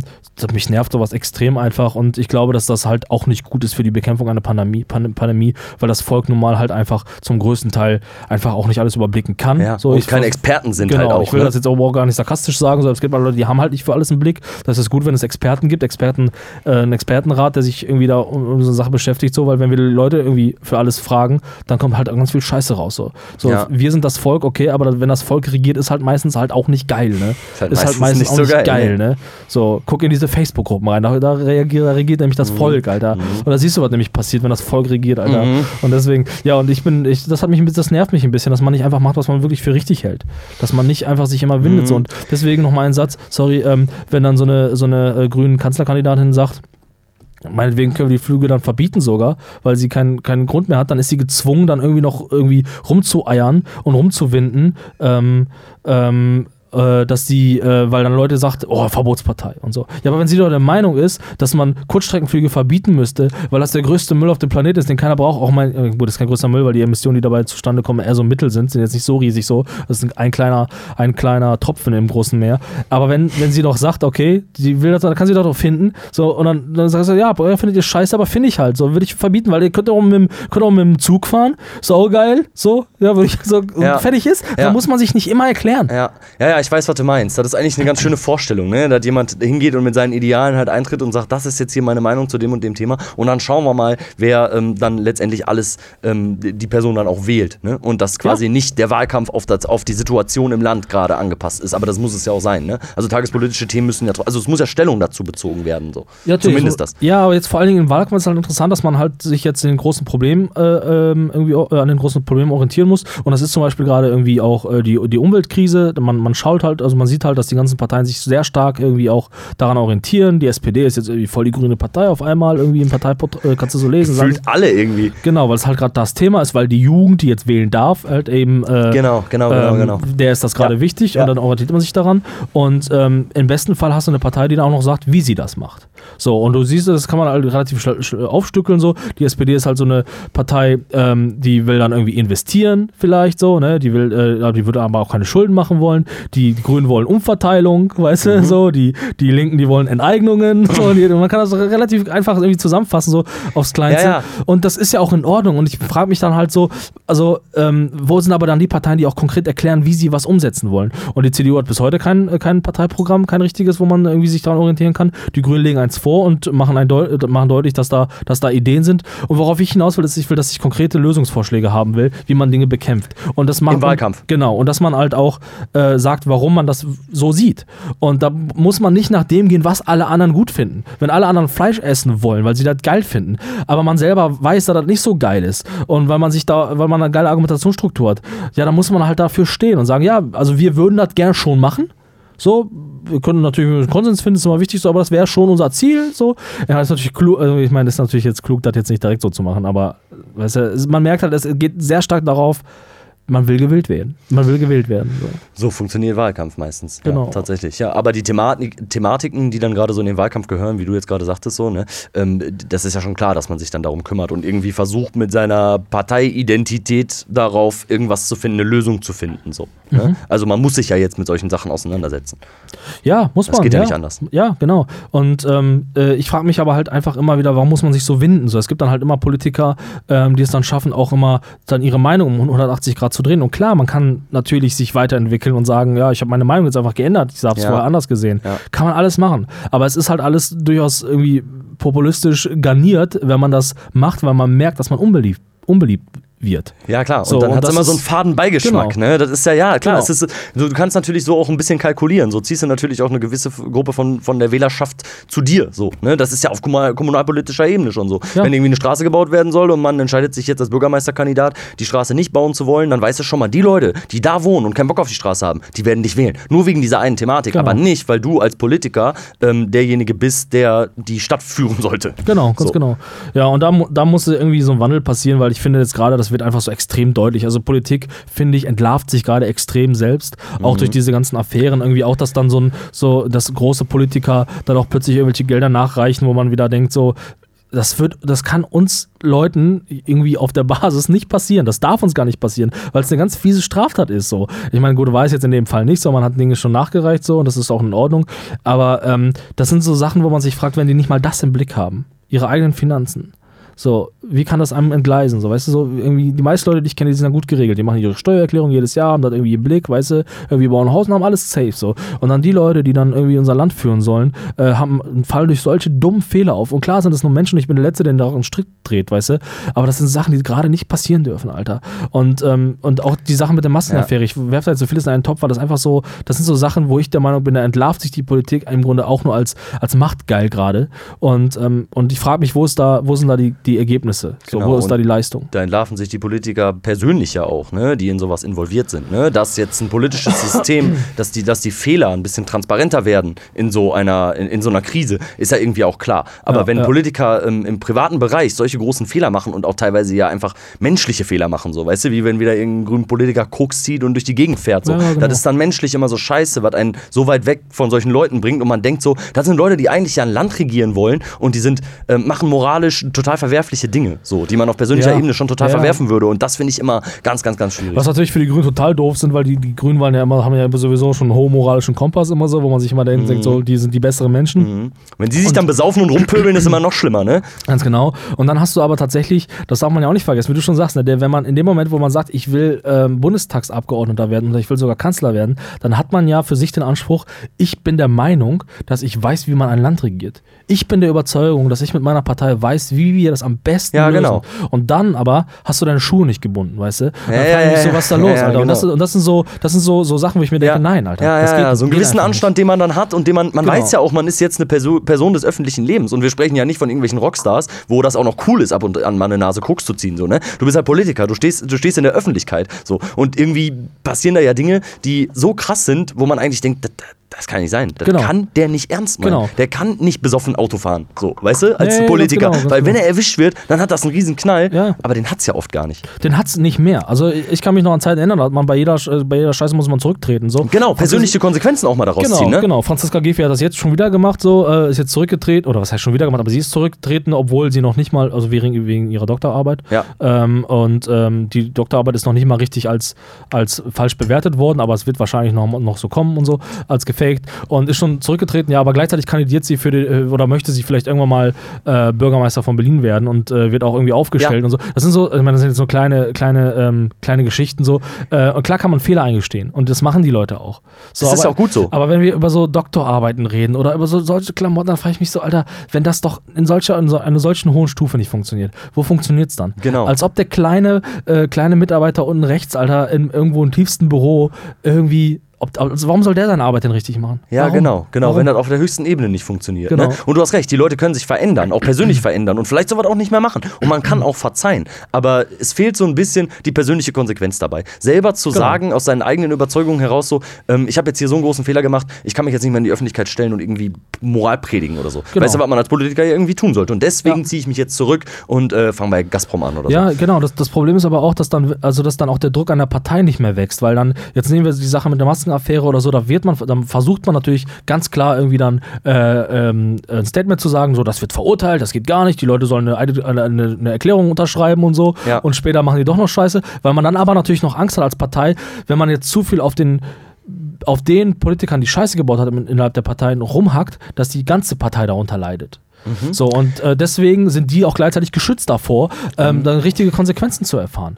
Speaker 1: mich nervt sowas extrem einfach und ich glaube, dass das halt auch nicht gut ist für die Bekämpfung einer Pandemie, Pan Pandemie weil das Volk nun mal halt einfach zum größten Teil einfach auch nicht alles überblicken kann.
Speaker 2: Ja,
Speaker 1: so,
Speaker 2: und
Speaker 1: ich
Speaker 2: keine Experten sind
Speaker 1: genau,
Speaker 2: halt auch.
Speaker 1: ich will
Speaker 2: ne?
Speaker 1: das jetzt auch gar nicht sarkastisch sagen, sondern es gibt mal Leute, die haben halt nicht für alles einen Blick. Das ist gut, wenn es Experten gibt, Experten, äh, einen Expertenrat, der sich irgendwie da um, um so eine Sache beschäftigt, so, weil wenn wir Leute irgendwie für alles fragen, dann kommt halt ganz viel Scheiße raus. So, so
Speaker 2: Ja.
Speaker 1: wir sind das Volk, okay, aber wenn das Volk regiert, ist halt meistens halt auch nicht geil, ne?
Speaker 2: Ist halt meistens nicht
Speaker 1: auch
Speaker 2: so
Speaker 1: nicht
Speaker 2: geil,
Speaker 1: geil,
Speaker 2: ne?
Speaker 1: ne? So, guck in diese Facebook-Gruppen rein, da, da, reagiert, da regiert nämlich das Volk, Alter. Und da siehst du, was nämlich passiert, wenn das Volk regiert, Alter.
Speaker 2: Mhm.
Speaker 1: Und deswegen, ja, und ich bin, ich, das hat mich, ein bisschen- das nervt mich ein bisschen, dass man nicht einfach macht, was man wirklich für richtig hält. Dass man nicht einfach sich immer windet.
Speaker 2: Mhm.
Speaker 1: So. Und deswegen noch mal ein Satz, sorry, ähm, wenn dann so eine, so eine äh, grüne Kanzlerkandidatin sagt, Meinetwegen können wir die Flüge dann verbieten sogar, weil sie keinen keinen Grund mehr hat. Dann ist sie gezwungen, dann irgendwie noch irgendwie rumzueiern und rumzuwinden. Ähm, ähm, äh, dass die, äh, weil dann Leute sagt, oh, Verbotspartei und so. Ja, aber wenn sie doch der Meinung ist, dass man Kurzstreckenflüge verbieten müsste, weil das der größte Müll auf dem Planeten ist, den keiner braucht, auch mein, äh, gut, das ist kein größter Müll, weil die Emissionen, die dabei zustande kommen, eher so Mittel sind, sind jetzt nicht so riesig so. Das ist ein kleiner, ein kleiner Tropfen im großen Meer. Aber wenn, wenn sie doch sagt, okay, sie will das, dann kann sie doch finden, so, und dann, dann sagt sie, ja, findet ihr scheiße, aber finde ich halt, so, würde ich verbieten, weil ihr könnt auch mit, dem- könnt auch mit dem Zug fahren, so geil, so, ja, würde ich so,
Speaker 2: Ja.
Speaker 1: fertig ist,
Speaker 2: Ja.
Speaker 1: dann muss man sich nicht immer erklären.
Speaker 2: Ja, ja, ja, ich weiß, was du meinst. Das ist eigentlich eine ganz schöne Vorstellung, ne? dass jemand hingeht und mit seinen Idealen halt eintritt und sagt, das ist jetzt hier meine Meinung zu dem und dem Thema. Und dann schauen wir mal, wer ähm, dann letztendlich alles ähm, die Person dann auch wählt. Ne? Und dass quasi nicht der Wahlkampf auf, das, auf die Situation im Land gerade angepasst ist. Aber das muss es ja auch sein. Ne? Also tagespolitische Themen müssen ja, also es muss ja Stellung dazu bezogen werden. So.
Speaker 1: Ja.
Speaker 2: Zumindest das.
Speaker 1: Ja, aber jetzt vor allen Dingen im Wahlkampf ist es halt interessant, dass man halt sich jetzt den großen Problemen äh, ähm, irgendwie äh, an den großen Problemen orientieren muss. Und das ist zum Beispiel gerade irgendwie auch äh, die, die Umweltkrise. Man, man schaut halt, also man sieht halt, dass die ganzen Parteien sich sehr stark irgendwie auch daran orientieren. Die SPD ist jetzt irgendwie voll die grüne Partei auf einmal, irgendwie im Parteiport äh, kannst du so lesen.
Speaker 2: Fühlt alle irgendwie.
Speaker 1: genau, weil es halt gerade das Thema ist, weil die Jugend, die jetzt wählen darf, halt eben äh,
Speaker 2: Genau, genau, genau,
Speaker 1: ähm,
Speaker 2: genau.
Speaker 1: Der ist das gerade
Speaker 2: Ja.
Speaker 1: wichtig
Speaker 2: Ja.
Speaker 1: und dann orientiert man sich daran. Und ähm, im besten Fall hast du eine Partei, die dann auch noch sagt, wie sie das macht. So, und du siehst, das kann man halt relativ aufstückeln. So. Die SPD ist halt so eine Partei, ähm, die will dann irgendwie investieren, vielleicht so, ne? Die will, äh, die würde aber auch keine Schulden machen wollen. Die, die Grünen wollen Umverteilung, weißt
Speaker 2: Mhm.
Speaker 1: du, so, die, die Linken, die wollen Enteignungen. So, und die, man kann das relativ einfach irgendwie zusammenfassen, so aufs Kleinste.
Speaker 2: Ja, ja.
Speaker 1: Und das ist ja auch in Ordnung. Und ich frage mich dann halt so, also, ähm, wo sind aber dann die Parteien, die auch konkret erklären, wie sie was umsetzen wollen? Und die CDU hat bis heute kein, äh, kein Parteiprogramm, kein richtiges, wo man irgendwie sich daran orientieren kann. Die Grünen legen eins vor und machen, ein Deu äh, machen deutlich, dass da, dass da Ideen sind. Und worauf ich hinaus will, ist, ich will, dass ich konkrete Lösungsvorschläge haben will, wie man Dinge bekämpft. Und das macht
Speaker 2: Im
Speaker 1: man-
Speaker 2: Wahlkampf.
Speaker 1: Genau. Und dass man halt auch äh, sagt, warum man das so sieht. Und da muss man nicht nach dem gehen, was alle anderen gut finden. Wenn alle anderen Fleisch essen wollen, weil sie das geil finden, aber man selber weiß, dass das nicht so geil ist und weil man sich da, weil man eine geile Argumentationsstruktur hat, ja, dann muss man halt dafür stehen und sagen, ja, also wir würden das gerne schon machen. So, wir können natürlich einen Konsens finden, ist immer wichtig, so, aber das wäre schon unser Ziel. So, ja, ist natürlich klug, also ich meine, das ist natürlich jetzt klug, das jetzt nicht direkt so zu machen, aber weißt du, es- man merkt halt, es geht sehr stark darauf, man will gewählt werden. Man will gewählt werden. So.
Speaker 2: So funktioniert Wahlkampf meistens.
Speaker 1: Genau.
Speaker 2: Ja, tatsächlich. Ja, aber die Thematik, Thematiken, die dann gerade so in den Wahlkampf gehören, wie du jetzt gerade sagtest, so, ne, ähm, das ist ja schon klar, dass man sich dann darum kümmert und irgendwie versucht, mit seiner Parteiidentität darauf irgendwas zu finden, eine Lösung zu finden. So,
Speaker 1: Mhm.
Speaker 2: ne? Also man muss sich ja jetzt mit solchen Sachen auseinandersetzen.
Speaker 1: Ja, muss
Speaker 2: Das
Speaker 1: man.
Speaker 2: geht ja nicht anders.
Speaker 1: Ja, genau. Und ähm, äh, ich frage mich aber halt einfach immer wieder, warum muss man sich so winden? So, es gibt dann halt immer Politiker, ähm, die es dann schaffen, auch immer dann ihre Meinung um 180 Grad zu drehen. Und klar, man kann natürlich sich weiterentwickeln und sagen, ja, ich habe meine Meinung jetzt einfach geändert. Ich habe es
Speaker 2: Ja.
Speaker 1: vorher anders gesehen.
Speaker 2: Ja.
Speaker 1: Kann man alles machen. Aber es ist halt alles durchaus irgendwie populistisch garniert, wenn man das macht, weil man merkt, dass man unbeliebt, unbeliebt wird.
Speaker 2: Ja, klar. Und
Speaker 1: So,
Speaker 2: dann
Speaker 1: und
Speaker 2: hat es immer so einen
Speaker 1: ist-
Speaker 2: faden Beigeschmack.
Speaker 1: Genau.
Speaker 2: Ne? Das ist ja, ja, klar.
Speaker 1: Genau.
Speaker 2: Es ist, du kannst natürlich so auch ein bisschen kalkulieren. So ziehst du natürlich auch eine gewisse Gruppe von, von der Wählerschaft zu dir. So, ne? Das ist ja auf kommunal, kommunalpolitischer Ebene schon so.
Speaker 1: Ja.
Speaker 2: Wenn irgendwie eine Straße gebaut werden soll und man entscheidet sich jetzt als Bürgermeisterkandidat, die Straße nicht bauen zu wollen, dann weißt du schon mal, die Leute, die da wohnen und keinen Bock auf die Straße haben, die werden dich wählen. Nur wegen dieser einen Thematik.
Speaker 1: Genau.
Speaker 2: Aber nicht, weil du als Politiker ähm, derjenige bist, der die Stadt führen sollte.
Speaker 1: Genau, ganz
Speaker 2: So.
Speaker 1: genau. Ja, und da, da muss irgendwie so ein Wandel passieren, weil ich finde jetzt gerade, das wird einfach so extrem deutlich. Also Politik, finde ich, entlarvt sich gerade extrem selbst, auch durch diese ganzen Affären. Irgendwie auch, dass dann so ein, so, dass große Politiker dann auch plötzlich irgendwelche Gelder nachreichen, wo man wieder denkt, so, das wird, das kann uns Leuten irgendwie auf der Basis nicht passieren. Das darf uns gar nicht passieren, weil es eine ganz fiese Straftat ist. So, ich meine, gut, weiß jetzt in dem Fall nicht, so man hat Dinge schon nachgereicht so und das ist auch in Ordnung. Aber ähm, das sind so Sachen, wo man sich fragt, wenn die nicht mal das im Blick haben, ihre eigenen Finanzen. So, wie kann das einem entgleisen? So, weißt du, so irgendwie, die meisten Leute, die ich kenne, die sind dann gut geregelt. Die machen ihre Steuererklärung jedes Jahr, haben das irgendwie im Blick, weißt du, irgendwie bauen ein Haus und haben alles safe. So. Und dann die Leute, die dann irgendwie unser Land führen sollen, äh, haben fallen durch solche dummen Fehler auf. Und klar sind das nur Menschen, ich bin der Letzte, der da einen Strick dreht, weißt du. Aber das sind Sachen, die gerade nicht passieren dürfen, Alter. Und, ähm, und auch die Sachen mit der Massenaffäre, ich werfe da jetzt so vieles in einen Topf, weil das einfach so, das sind so Sachen, wo ich der Meinung bin, da entlarvt sich die Politik im Grunde auch nur als, als Machtgeil gerade. Und, ähm, und ich frage mich, wo ist da, wo sind da die die Ergebnisse? So,
Speaker 2: Genau,
Speaker 1: wo ist da die Leistung?
Speaker 2: Da entlarven sich die Politiker persönlich ja auch, ne, die in sowas involviert sind. Ne? Dass jetzt ein politisches System, dass die, dass die Fehler ein bisschen transparenter werden in so einer, in, in so einer Krise, ist ja irgendwie auch klar. Aber
Speaker 1: Ja,
Speaker 2: wenn
Speaker 1: ja.
Speaker 2: Politiker ähm, im privaten Bereich solche großen Fehler machen und auch teilweise ja einfach menschliche Fehler machen, so, weißt du, wie wenn wieder irgendein grüner Politiker Koks zieht und durch die Gegend fährt. So.
Speaker 1: Ja, genau.
Speaker 2: Das ist dann menschlich immer so scheiße, was einen so weit weg von solchen Leuten bringt und man denkt so, das sind Leute, die eigentlich ja ein Land regieren wollen und die sind, ähm, machen moralisch total verwerfliche Dinge, so, die man auf persönlicher
Speaker 1: Ja.
Speaker 2: Ebene schon total
Speaker 1: Ja.
Speaker 2: verwerfen würde. Und das finde ich immer ganz, ganz, ganz schwierig.
Speaker 1: Was natürlich für die Grünen total doof sind, weil die, die Grünen waren ja immer, haben ja sowieso schon einen hohen moralischen Kompass immer so, wo man sich immer dahin denkt, so, die sind die besseren Menschen.
Speaker 2: Mhm. Wenn die sich dann besaufen und rumpöbeln, ist immer noch schlimmer, ne?
Speaker 1: Ganz genau. Und dann hast du aber tatsächlich, das darf man ja auch nicht vergessen, wie du schon sagst, ne, der, wenn man in dem Moment, wo man sagt, ich will ähm, Bundestagsabgeordneter werden oder ich will sogar Kanzler werden, dann hat man ja für sich den Anspruch, ich bin der Meinung, dass ich weiß, wie man ein Land regiert. Ich bin der Überzeugung, dass ich mit meiner Partei weiß, wie wir das am besten
Speaker 2: Ja,
Speaker 1: lösen.
Speaker 2: genau.
Speaker 1: Und dann aber hast du deine Schuhe nicht gebunden, weißt du? Dann
Speaker 2: Ja,
Speaker 1: frage
Speaker 2: ja,
Speaker 1: ich mich so, was ist da los, Alter? Und, das,
Speaker 2: genau.
Speaker 1: und das sind so, das sind so, so Sachen, wo ich mir denke, nein, Alter.
Speaker 2: Ja,
Speaker 1: das geht,
Speaker 2: ja, so einen gewissen Anstand, den man dann hat und den man, man
Speaker 1: Genau.
Speaker 2: weiß ja auch, man ist jetzt eine Perso Person des öffentlichen Lebens und wir sprechen ja nicht von irgendwelchen Rockstars, wo das auch noch cool ist, ab und an mal eine Nase Koks zu ziehen, so, ne? Du bist halt Politiker, du stehst, du stehst in der Öffentlichkeit, so. Und irgendwie passieren da ja Dinge, die so krass sind, wo man eigentlich denkt, das, das kann nicht sein. Das
Speaker 1: Genau.
Speaker 2: kann der nicht ernst meinen.
Speaker 1: Genau.
Speaker 2: Der kann nicht besoffen Auto fahren, so, weißt du, als
Speaker 1: Nee,
Speaker 2: Politiker.
Speaker 1: genau,
Speaker 2: Weil wenn
Speaker 1: genau.
Speaker 2: er erwischt wird, dann hat das einen riesen Knall,
Speaker 1: Ja.
Speaker 2: aber den hat's ja oft gar nicht.
Speaker 1: Den hat's nicht mehr. Also ich kann mich noch an Zeiten erinnern, hat man bei jeder, bei jeder Scheiße muss man zurücktreten. So.
Speaker 2: Genau, persönliche Konsequenzen auch mal daraus
Speaker 1: Genau,
Speaker 2: ziehen, ne?
Speaker 1: genau. Franziska Giffey hat das jetzt schon wieder gemacht, so, äh, ist jetzt zurückgetreten, oder was heißt schon wieder gemacht, aber sie ist zurückgetreten, obwohl sie noch nicht mal, also wegen, wegen ihrer Doktorarbeit.
Speaker 2: Ja.
Speaker 1: Ähm, und ähm, die Doktorarbeit ist noch nicht mal richtig als, als falsch bewertet worden, aber es wird wahrscheinlich noch, noch so kommen und so, als gefaked. Und ist schon zurückgetreten, ja, aber gleichzeitig kandidiert sie für die, äh, oder möchte sie vielleicht irgendwann mal äh, Bürgermeister von Berlin werden und äh, wird auch irgendwie aufgestellt
Speaker 2: Ja.
Speaker 1: und so. Das sind so, ich meine, das sind jetzt so kleine, kleine, ähm, kleine Geschichten so. Äh, und klar kann man Fehler eingestehen und das machen die Leute auch. So,
Speaker 2: Das ist
Speaker 1: aber-
Speaker 2: ja auch gut so.
Speaker 1: aber wenn wir über so Doktorarbeiten reden oder über so solche Klamotten, dann frage ich mich so, Alter, wenn das doch in solcher, in so einer solchen hohen Stufe nicht funktioniert, wo funktioniert es dann?
Speaker 2: Genau.
Speaker 1: Als ob der kleine, äh, kleine Mitarbeiter unten rechts, Alter, in, irgendwo im tiefsten Büro irgendwie. Ob, also warum soll der seine Arbeit denn richtig machen?
Speaker 2: Ja,
Speaker 1: warum?
Speaker 2: genau, genau,
Speaker 1: Warum?
Speaker 2: wenn das auf der höchsten Ebene nicht funktioniert.
Speaker 1: Genau.
Speaker 2: Ne? Und du hast recht, die Leute können sich verändern, auch persönlich verändern und vielleicht sowas auch nicht mehr machen. Und man kann auch verzeihen. Aber es fehlt so ein bisschen die persönliche Konsequenz dabei. Selber zu
Speaker 1: Genau.
Speaker 2: sagen, aus seinen eigenen Überzeugungen heraus, so, ähm, ich habe jetzt hier so einen großen Fehler gemacht, ich kann mich jetzt nicht mehr in die Öffentlichkeit stellen und irgendwie Moral predigen oder so.
Speaker 1: Genau.
Speaker 2: Weißt du, was man als Politiker ja irgendwie tun sollte. Und deswegen
Speaker 1: Ja.
Speaker 2: ziehe ich mich jetzt zurück und äh, fange bei Gazprom an oder
Speaker 1: Ja,
Speaker 2: so.
Speaker 1: genau. Das, das Problem ist aber auch, dass dann, also dass dann auch der Druck an der Partei nicht mehr wächst, weil dann, jetzt nehmen wir die Sache mit der Maskenaffäre oder so, da wird man, dann versucht man natürlich ganz klar irgendwie dann äh, ähm, ein Statement zu sagen, so, das wird verurteilt, das geht gar nicht, die Leute sollen eine, eine, eine, Erklärung unterschreiben und so
Speaker 2: Ja.
Speaker 1: und später machen die doch noch Scheiße, weil man dann aber natürlich noch Angst hat als Partei, wenn man jetzt zu viel auf den auf den Politikern, die Scheiße gebaut hat in- innerhalb der Parteien, rumhackt, dass die ganze Partei darunter leidet. So, und äh, deswegen sind die auch gleichzeitig geschützt davor, ähm, dann richtige Konsequenzen zu erfahren.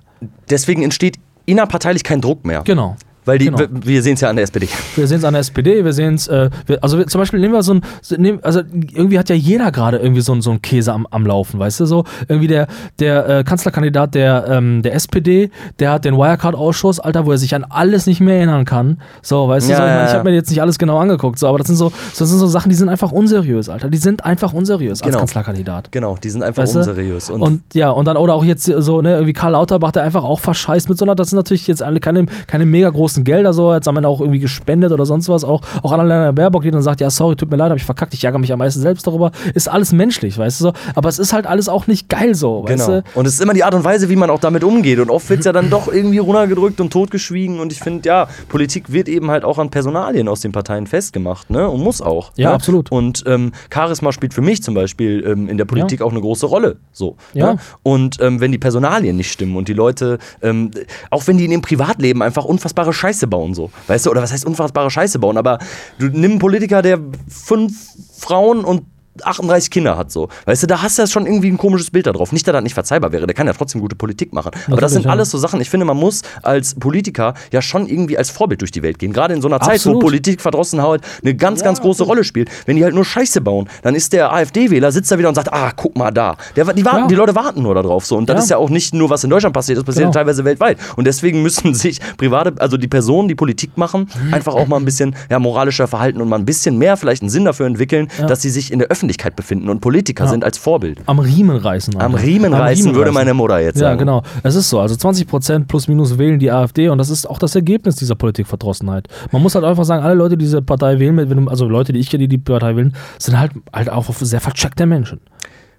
Speaker 2: Deswegen entsteht innerparteilich kein Druck mehr.
Speaker 1: Genau.
Speaker 2: Weil die,
Speaker 1: Genau.
Speaker 2: wir, wir sehen es ja an der SPD.
Speaker 1: Wir sehen es an der SPD, wir sehen es, äh, also wir, zum Beispiel nehmen wir so ein, nehmen, also irgendwie hat ja jeder gerade irgendwie so, so ein Käse am, am Laufen, weißt du, so irgendwie der, der äh, Kanzlerkandidat der, ähm, der SPD, der hat den Wirecard-Ausschuss, Alter, wo er sich an alles nicht mehr erinnern kann, so, weißt
Speaker 2: Ja,
Speaker 1: du, so, ich, mein, ich habe mir jetzt nicht alles genau angeguckt, so, aber das sind so, das sind so Sachen, die sind einfach unseriös, Alter, die sind einfach unseriös als
Speaker 2: Genau.
Speaker 1: Kanzlerkandidat.
Speaker 2: Genau, die sind einfach
Speaker 1: Weißt
Speaker 2: unseriös.
Speaker 1: Und, ja, und dann, oder auch jetzt so, ne, irgendwie Karl Lauterbach, der einfach auch verscheißt mit so einer, das sind natürlich jetzt alle keine, keine mega großen Gelder, so, jetzt am Ende auch irgendwie gespendet oder sonst was, auch, auch Annalena Baerbock, die dann sagt, ja, sorry, tut mir leid, hab ich verkackt, ich ärgere mich am meisten selbst darüber, ist alles menschlich, weißt du so, aber es ist halt alles auch nicht geil so, weißt
Speaker 2: Genau.
Speaker 1: du?
Speaker 2: Und es ist immer die Art und Weise, wie man auch damit umgeht. Und oft wird es ja dann doch irgendwie runtergedrückt und totgeschwiegen. Und ich finde, ja, Politik wird eben halt auch an Personalien aus den Parteien festgemacht, ne? Und muss auch.
Speaker 1: Ja,
Speaker 2: ne?
Speaker 1: absolut.
Speaker 2: Und ähm, Charisma spielt für mich zum Beispiel ähm, in der Politik auch eine große Rolle. So.
Speaker 1: Ja.
Speaker 2: Ne? Und ähm, wenn die Personalien nicht stimmen und die Leute, ähm, auch wenn die in ihrem Privatleben einfach unfassbare Scheiße bauen, so. Weißt du, oder was heißt unfassbare Scheiße bauen? Aber du nimm einen Politiker, der fünf Frauen und 38 Kinder hat, so. Weißt du, da hast du ja schon irgendwie ein komisches Bild da drauf. Nicht, dass das nicht verzeihbar wäre, der kann ja trotzdem gute Politik machen. Aber das sind
Speaker 1: ja.
Speaker 2: alles so Sachen, ich finde, man muss als Politiker ja schon irgendwie als Vorbild durch die Welt gehen. Gerade in so einer Zeit,
Speaker 1: Absolut.
Speaker 2: wo Politikverdrossenheit eine ganz, ganz große Rolle spielt. Wenn die halt nur Scheiße bauen, dann ist der AfD-Wähler, sitzt da wieder und sagt, ah, guck mal da. Der, die, warten,
Speaker 1: Ja.
Speaker 2: die Leute warten nur darauf. So. Und das
Speaker 1: Ja.
Speaker 2: ist ja auch nicht nur, was in Deutschland passiert, das passiert
Speaker 1: Genau.
Speaker 2: teilweise weltweit. Und deswegen müssen sich private, also die Personen, die Politik machen, einfach auch mal ein bisschen ja, moralischer verhalten und mal ein bisschen mehr vielleicht einen Sinn dafür entwickeln,
Speaker 1: Ja.
Speaker 2: dass sie sich in der Öffentlichkeit befinden und Politiker
Speaker 1: Ja.
Speaker 2: sind als Vorbild.
Speaker 1: Am Riemen reißen.
Speaker 2: Am. Riemen reißen, würde meine Mutter jetzt
Speaker 1: Ja,
Speaker 2: sagen.
Speaker 1: genau. Es ist so. Also 20 Prozent plus minus wählen die AfD und das ist auch das Ergebnis dieser Politikverdrossenheit. Man muss halt einfach sagen, alle Leute, die diese Partei wählen, also Leute, die ich kenne, die die Partei wählen, sind halt, halt auch sehr vercheckte Menschen.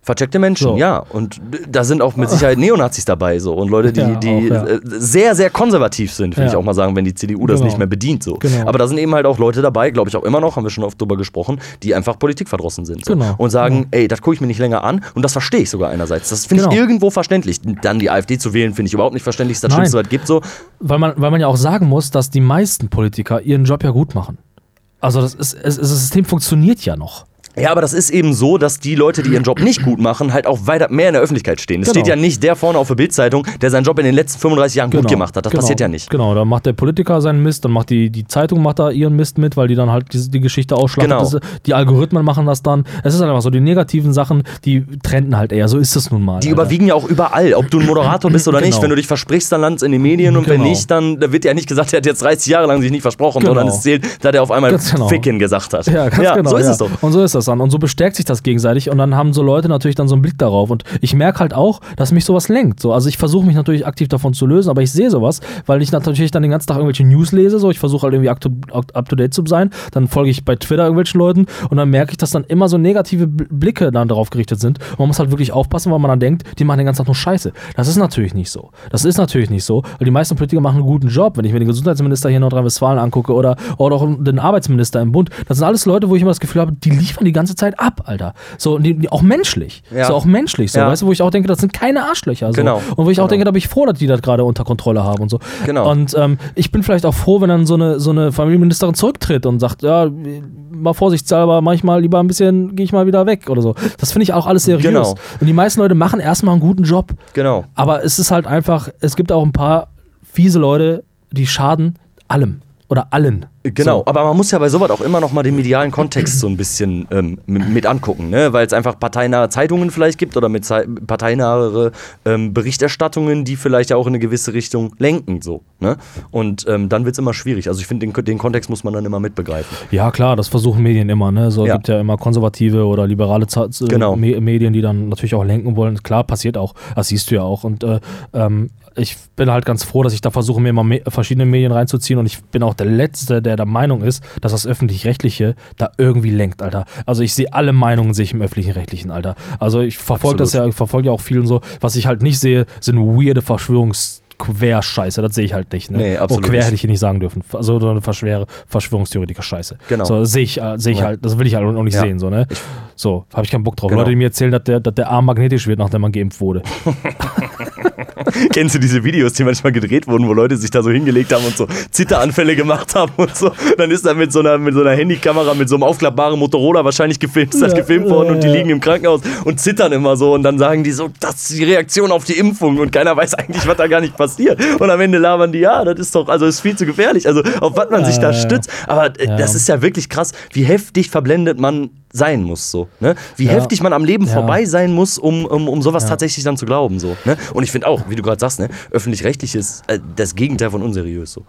Speaker 2: Vercheckte Menschen,
Speaker 1: So.
Speaker 2: ja. Und da sind auch mit Sicherheit Neonazis dabei so und Leute, die,
Speaker 1: Ja,
Speaker 2: die
Speaker 1: auch, ja.
Speaker 2: äh, sehr, sehr konservativ sind, würde
Speaker 1: Ja.
Speaker 2: ich auch mal sagen, wenn die CDU das
Speaker 1: Genau.
Speaker 2: nicht mehr bedient. So.
Speaker 1: Genau.
Speaker 2: Aber da sind eben halt auch Leute dabei, glaube ich auch immer noch, haben wir schon oft drüber gesprochen, die einfach politikverdrossen sind. So.
Speaker 1: Genau.
Speaker 2: Und sagen, ey, das gucke ich mir nicht länger an. Und das verstehe ich sogar einerseits. Das finde ich
Speaker 1: Genau.
Speaker 2: irgendwo verständlich. Dann die AfD zu wählen, finde ich überhaupt nicht verständlich. Das ist das
Speaker 1: Nein.
Speaker 2: Schlimmste, was es gibt. So.
Speaker 1: Weil man, weil man ja auch sagen muss, dass die meisten Politiker ihren Job ja gut machen. Also das, ist, das System funktioniert ja noch.
Speaker 2: Ja, aber das ist eben so, dass die Leute, die ihren Job nicht gut machen, halt auch weiter mehr in der Öffentlichkeit stehen. Es
Speaker 1: Genau.
Speaker 2: steht ja nicht der vorne auf der Bildzeitung, der seinen Job in den letzten 35 Jahren gut gemacht hat. Das
Speaker 1: genau,
Speaker 2: passiert ja nicht.
Speaker 1: Genau, da macht der Politiker seinen Mist, dann macht die, die Zeitung macht da ihren Mist mit, weil die dann halt die, die Geschichte ausschlachtet.
Speaker 2: Genau.
Speaker 1: Die Algorithmen machen das dann. Es ist halt einfach so, die negativen Sachen, die trenden halt eher. So ist es nun mal.
Speaker 2: Die
Speaker 1: Alter.
Speaker 2: überwiegen ja auch überall, ob du ein Moderator bist oder nicht.
Speaker 1: Genau.
Speaker 2: Wenn du dich versprichst, dann landest in den Medien und wenn
Speaker 1: Genau.
Speaker 2: nicht, dann da wird ja nicht gesagt, er hat jetzt 30 Jahre lang sich nicht versprochen,
Speaker 1: Genau.
Speaker 2: sondern es zählt, dass er auf einmal
Speaker 1: genau.
Speaker 2: Ficken gesagt hat.
Speaker 1: Ja, ganz genau.
Speaker 2: so ist
Speaker 1: ja.
Speaker 2: es doch.
Speaker 1: Und so ist das dann. Und so bestärkt sich das gegenseitig und dann haben so Leute natürlich dann so einen Blick darauf. Und ich merke halt auch, dass mich sowas lenkt. So, also ich versuche mich natürlich aktiv davon zu lösen, aber ich sehe sowas, weil ich natürlich dann den ganzen Tag irgendwelche News lese. So, ich versuche halt irgendwie up to, up to date zu sein. Dann folge ich bei Twitter irgendwelchen Leuten und dann merke ich, dass dann immer so negative Bl- Blicke dann darauf gerichtet sind. Und man muss halt wirklich aufpassen, weil man dann denkt, die machen den ganzen Tag nur Scheiße. Das ist natürlich nicht so. Das ist natürlich nicht so, weil die meisten Politiker machen einen guten Job. Wenn ich mir den Gesundheitsminister hier in Nordrhein-Westfalen angucke oder, oder auch den Arbeitsminister im Bund, das sind alles Leute, wo ich immer das Gefühl habe, die liefern die ganze Zeit ab, Alter. So, und die, die, auch menschlich.
Speaker 2: Ja.
Speaker 1: So, auch menschlich. So,
Speaker 2: Ja.
Speaker 1: weißt du, wo ich auch denke, das sind keine Arschlöcher. So.
Speaker 2: Genau.
Speaker 1: Und wo ich auch
Speaker 2: Genau.
Speaker 1: denke, da bin ich froh, dass die das gerade unter Kontrolle haben und so.
Speaker 2: Genau.
Speaker 1: Und ähm, ich bin vielleicht auch froh, wenn dann so eine, so eine Familienministerin zurücktritt und sagt, ja, mal vorsichtshalber, manchmal lieber ein bisschen, gehe ich mal wieder weg oder so. Das finde ich auch alles seriös.
Speaker 2: Genau.
Speaker 1: Und die meisten Leute machen erstmal einen guten Job.
Speaker 2: Genau.
Speaker 1: Aber es ist halt einfach, es gibt auch ein paar fiese Leute, die schaden allem. Oder allen.
Speaker 2: Genau,
Speaker 1: So.
Speaker 2: aber man muss ja bei sowas auch immer noch mal den medialen Kontext so ein bisschen ähm, mit, angucken, ne? weil es einfach parteinahe Zeitungen vielleicht gibt oder mit Zei- parteinahe ähm, Berichterstattungen, die vielleicht ja auch in eine gewisse Richtung lenken. So, ne? Und ähm, dann wird es immer schwierig. Also ich finde, den, den Kontext muss man dann immer mitbegreifen.
Speaker 1: Ja, klar, das versuchen Medien immer. Ne? So
Speaker 2: Ja.
Speaker 1: gibt ja immer konservative oder liberale Za- äh,
Speaker 2: Genau.
Speaker 1: Me Medien, die dann natürlich auch lenken wollen. Klar, passiert auch. Das siehst du ja auch. Und äh, ähm, ich bin halt ganz froh, dass ich da versuche, mir immer me verschiedene Medien reinzuziehen. Und ich bin auch der Letzte, der der Meinung ist, dass das Öffentlich-Rechtliche da irgendwie lenkt, Alter. Also ich sehe alle Meinungen sehe ich im Öffentlich-Rechtlichen, Alter. Also ich verfolge das ja, ich verfolge ja auch viel und so. Was ich halt nicht sehe, sind weirde Verschwörungs- Querscheiße, das sehe ich halt nicht. Ne?
Speaker 2: Nee, absolut
Speaker 1: oh, quer hätte ich hier nicht sagen dürfen. Also so eine Verschwere, Verschwörungstheoretiker-Scheiße.
Speaker 2: Genau.
Speaker 1: So, sehe ich, äh, sehe ich
Speaker 2: Ja.
Speaker 1: halt, das will ich halt auch nicht
Speaker 2: Ja.
Speaker 1: sehen, so, ne? So, habe ich keinen Bock drauf.
Speaker 2: Genau.
Speaker 1: Leute, die mir erzählen, dass der, dass der Arm magnetisch wird, nachdem man geimpft wurde.
Speaker 2: Kennst du diese Videos, die manchmal gedreht wurden, wo Leute sich da so hingelegt haben und so Zitteranfälle gemacht haben und so? Dann ist da mit so einer, mit so einer Handykamera, mit so einem aufklappbaren Motorola wahrscheinlich gefilmt, ist das
Speaker 1: Ja,
Speaker 2: gefilmt worden
Speaker 1: ja,
Speaker 2: und die
Speaker 1: ja.
Speaker 2: liegen im Krankenhaus und zittern immer so und dann sagen die so, das ist die Reaktion auf die Impfung und keiner weiß eigentlich, was da gar nicht passiert. Und am Ende labern die, ja, das ist doch, also ist viel zu gefährlich, also auf was man sich da stützt. Aber äh, das ist ja wirklich krass, wie heftig verblendet man sein muss, so. Ne? Wie
Speaker 1: Ja.
Speaker 2: heftig man am Leben
Speaker 1: Ja.
Speaker 2: vorbei sein muss, um, um, um sowas
Speaker 1: Ja.
Speaker 2: tatsächlich dann zu glauben. So, ne? Und ich finde auch, wie du gerade sagst, ne, öffentlich-rechtlich ist äh, das Gegenteil von unseriös. So.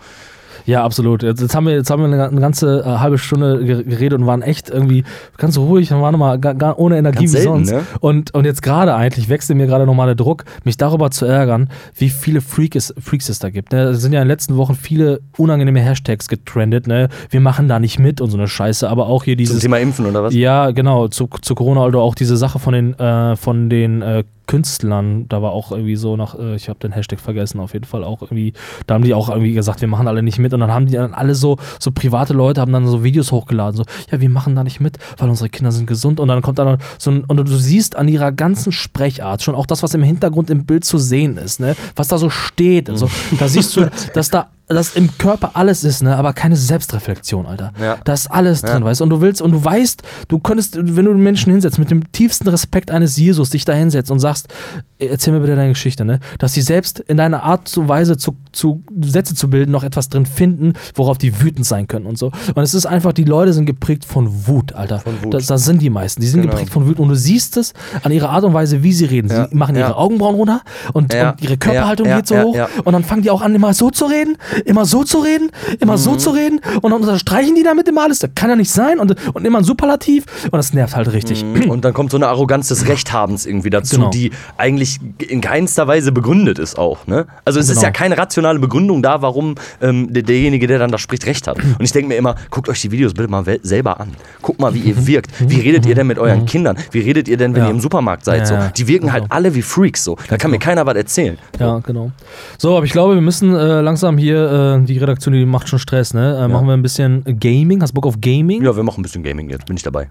Speaker 1: Ja, absolut. Jetzt, haben wir, jetzt haben wir eine, eine ganze äh, halbe Stunde ge- geredet und waren echt irgendwie ganz ruhig und waren nochmal gar, gar ohne Energie
Speaker 2: Ganz
Speaker 1: wie
Speaker 2: selten,
Speaker 1: sonst.
Speaker 2: ne?
Speaker 1: Und, und jetzt gerade eigentlich wechselt mir gerade nochmal der Druck, mich darüber zu ärgern, wie viele Freak es, Freaks es da gibt. Ne? Es sind ja in den letzten Wochen viele unangenehme Hashtags getrendet. Ne? Wir machen da nicht mit und so eine Scheiße, aber auch hier
Speaker 2: Zum
Speaker 1: dieses.
Speaker 2: Thema Impfen oder was?
Speaker 1: Ja, genau, zu, zu Corona oder auch diese Sache von den, äh, von den äh, Künstlern, da war auch irgendwie so nach, äh, ich habe den Hashtag vergessen, auf jeden Fall auch irgendwie, da haben die auch irgendwie gesagt, wir machen alle nicht mit. Und dann haben die dann alle so, so private Leute haben dann so Videos hochgeladen, so, ja, wir machen da nicht mit, weil unsere Kinder sind gesund. Und dann kommt dann so ein, und du siehst an ihrer ganzen Sprechart schon auch das, was im Hintergrund im Bild zu sehen ist, ne, was da so steht, also, da siehst du, dass da dass im Körper alles ist, ne, aber keine Selbstreflexion, Alter.
Speaker 2: Ja.
Speaker 1: Da ist alles drin, weißt du? Und du willst, und du weißt, du könntest, wenn du den Menschen hinsetzt, mit dem tiefsten Respekt eines Jesus dich da hinsetzt und sagst, erzähl mir bitte deine Geschichte, ne? Dass sie selbst in deiner Art und Weise zu, zu Sätze zu bilden noch etwas drin finden, worauf die wütend sein können und so. Und es ist einfach, die Leute sind geprägt von Wut, Alter.
Speaker 2: Von Wut.
Speaker 1: Das, das sind die meisten. Die sind
Speaker 2: Genau.
Speaker 1: geprägt von Wut und du siehst es an ihrer Art und Weise, wie sie reden.
Speaker 2: Ja.
Speaker 1: Sie machen ihre
Speaker 2: Ja.
Speaker 1: Augenbrauen runter und,
Speaker 2: Ja.
Speaker 1: und ihre Körperhaltung
Speaker 2: Ja.
Speaker 1: geht so
Speaker 2: Ja.
Speaker 1: hoch
Speaker 2: Ja.
Speaker 1: und dann fangen die auch an, immer so zu reden. Immer so zu reden, immer so
Speaker 2: Mhm.
Speaker 1: zu reden und dann unterstreichen die damit immer alles. Das kann ja nicht sein und, und immer ein Superlativ und das nervt halt richtig.
Speaker 2: Und dann kommt so eine Arroganz des Rechthabens irgendwie dazu,
Speaker 1: Genau.
Speaker 2: die eigentlich in keinster Weise begründet ist auch. Ne? Also es ist
Speaker 1: Genau.
Speaker 2: ja keine rationale Begründung da, warum ähm, der, derjenige, der dann da spricht, Recht hat. Und ich denke mir immer, guckt euch die Videos bitte mal selber an. Guckt mal, wie ihr wirkt. Wie redet ihr denn mit euren Kindern? Wie redet ihr denn, wenn
Speaker 1: Mhm. Ja.
Speaker 2: ihr im Supermarkt seid?
Speaker 1: Ja,
Speaker 2: So? Die wirken halt alle wie Freaks. So. Da kann mir keiner was erzählen.
Speaker 1: Ja, genau. So, aber ich glaube, wir müssen äh, langsam hier, äh, die Redaktion, die macht schon Stress, ne? Äh, Machen wir ein bisschen Gaming. Hast du Bock auf Gaming?
Speaker 2: Ja, wir machen ein bisschen Gaming jetzt. Bin ich dabei.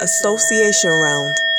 Speaker 3: Association round.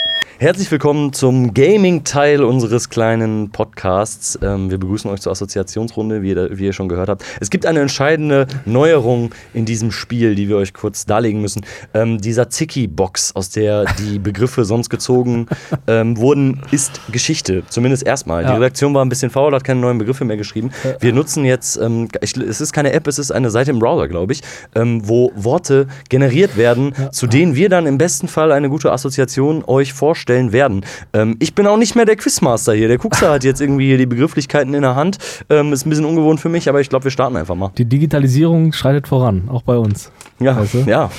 Speaker 2: Herzlich willkommen zum Gaming-Teil unseres kleinen Podcasts. Ähm, wir begrüßen euch zur Assoziationsrunde, wie ihr, wie ihr schon gehört habt. Es gibt eine entscheidende Neuerung in diesem Spiel, die wir euch kurz darlegen müssen. Ähm, dieser Zicki-Box, aus der die Begriffe sonst gezogen ähm, wurden, ist Geschichte. Zumindest erstmal. Die
Speaker 1: Ja.
Speaker 2: Redaktion war ein bisschen faul, hat keine neuen Begriffe mehr geschrieben. Wir nutzen jetzt, ähm, ich, es ist keine App, es ist eine Seite im Browser, glaube ich, ähm, wo Worte generiert werden, zu denen wir dann im besten Fall eine gute Assoziation euch vorstellen werden. Ähm, ich bin auch nicht mehr der Quizmaster hier. Der Kuxer hat jetzt irgendwie hier die Begrifflichkeiten in der Hand. Ähm, ist ein bisschen ungewohnt für mich, aber ich glaube, wir starten einfach mal.
Speaker 1: Die Digitalisierung schreitet voran, auch bei uns.
Speaker 2: Ja,
Speaker 1: Weißt du?
Speaker 2: ja.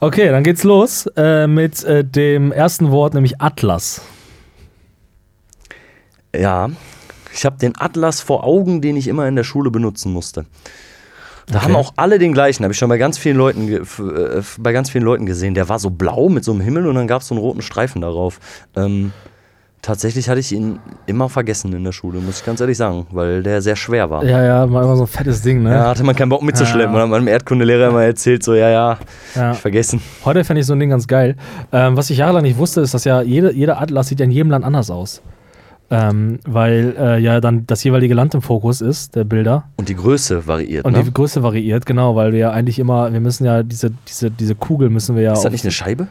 Speaker 1: Okay, dann geht's los äh, mit äh, dem ersten Wort, nämlich Atlas.
Speaker 2: Ja. Ich habe den Atlas vor Augen, den ich immer in der Schule benutzen musste. Da
Speaker 1: Okay.
Speaker 2: haben auch alle den gleichen, habe ich schon bei ganz vielen Leuten äh, bei ganz vielen Leuten gesehen. Der war so blau mit so einem Himmel und dann gab es so einen roten Streifen darauf. Ähm, tatsächlich hatte ich ihn immer vergessen in der Schule, muss ich ganz ehrlich sagen, weil der sehr schwer war.
Speaker 1: Ja, ja, mal immer so ein fettes Ding, ne?
Speaker 2: Ja, hatte man keinen Bock mitzuschleppen.
Speaker 1: Ja.
Speaker 2: Und hat meinem Erdkundelehrer immer erzählt, so, ja, ja,
Speaker 1: Ja.
Speaker 2: ich vergessen.
Speaker 1: Heute fände ich so ein Ding ganz geil. Ähm, was ich jahrelang nicht wusste, ist, dass ja jede, jeder Atlas sieht ja in jedem Land anders aus. Ähm, weil äh, ja dann das jeweilige Land im Fokus ist, der Bilder.
Speaker 2: Und die Größe variiert,
Speaker 1: Und
Speaker 2: ne?
Speaker 1: die Größe variiert, genau, weil wir ja eigentlich immer, wir müssen ja diese, diese, diese Kugel müssen wir ja
Speaker 2: Ist das nicht eine Scheibe?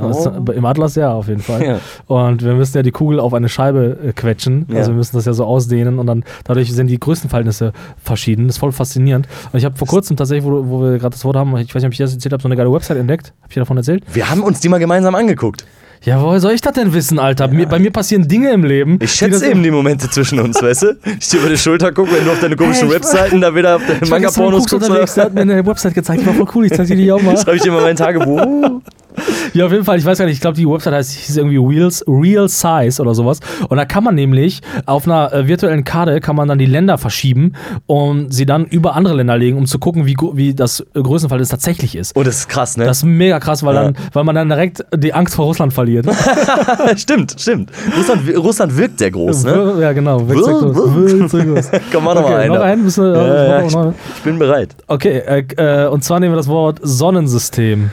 Speaker 1: aus, im Atlas ja auf jeden Fall.
Speaker 2: Ja.
Speaker 1: Und wir müssen ja die Kugel auf eine Scheibe äh, quetschen.
Speaker 2: Ja.
Speaker 1: Also wir müssen das ja so ausdehnen und dann dadurch sind die Größenverhältnisse verschieden. Das ist voll faszinierend. Und ich habe vor kurzem tatsächlich, wo, wo wir gerade das Wort haben, ich weiß nicht, ob ich das erzählt habe, so eine geile Website entdeckt. Habe ich davon erzählt?
Speaker 2: Wir haben uns die mal gemeinsam angeguckt.
Speaker 1: Ja, woher soll ich das denn wissen, Alter? Mir, bei mir passieren Dinge im Leben.
Speaker 2: Ich schätze
Speaker 1: das-
Speaker 2: eben die Momente zwischen uns, weißt du? Ich dir über die Schulter gucke, wenn du auf deine komischen
Speaker 1: Hey, ich
Speaker 2: Webseiten da wieder auf deine
Speaker 1: Ich
Speaker 2: Manga-Pornos guckst. oder?
Speaker 1: hat mir eine Website gezeigt, war voll cool, ich zeig dir die auch mal.
Speaker 2: Schreibe ich immer mein Tagebuch.
Speaker 1: Ja, auf jeden Fall, ich weiß gar nicht, ich glaube, die Website heißt hieß irgendwie Reals, Real Size oder sowas. Und da kann man nämlich auf einer äh, virtuellen Karte kann man dann die Länder verschieben und sie dann über andere Länder legen, um zu gucken, wie, wie das Größenverhältnis tatsächlich ist.
Speaker 2: Oh, das ist krass, ne?
Speaker 1: Das ist mega krass, weil,
Speaker 2: Ja.
Speaker 1: dann, weil man dann direkt die Angst vor Russland verliert.
Speaker 2: stimmt, stimmt. Russland, Russland wirkt sehr groß, ne?
Speaker 1: Ja, genau. Wirkt sehr groß. Wirkt sehr groß.
Speaker 2: Komm, mal
Speaker 1: Okay,
Speaker 2: einer.
Speaker 1: noch einen? Müssen wir,
Speaker 2: Ja, ich, ich bin bereit.
Speaker 1: okay, äh, äh, und zwar nehmen wir das Wort Sonnensystem.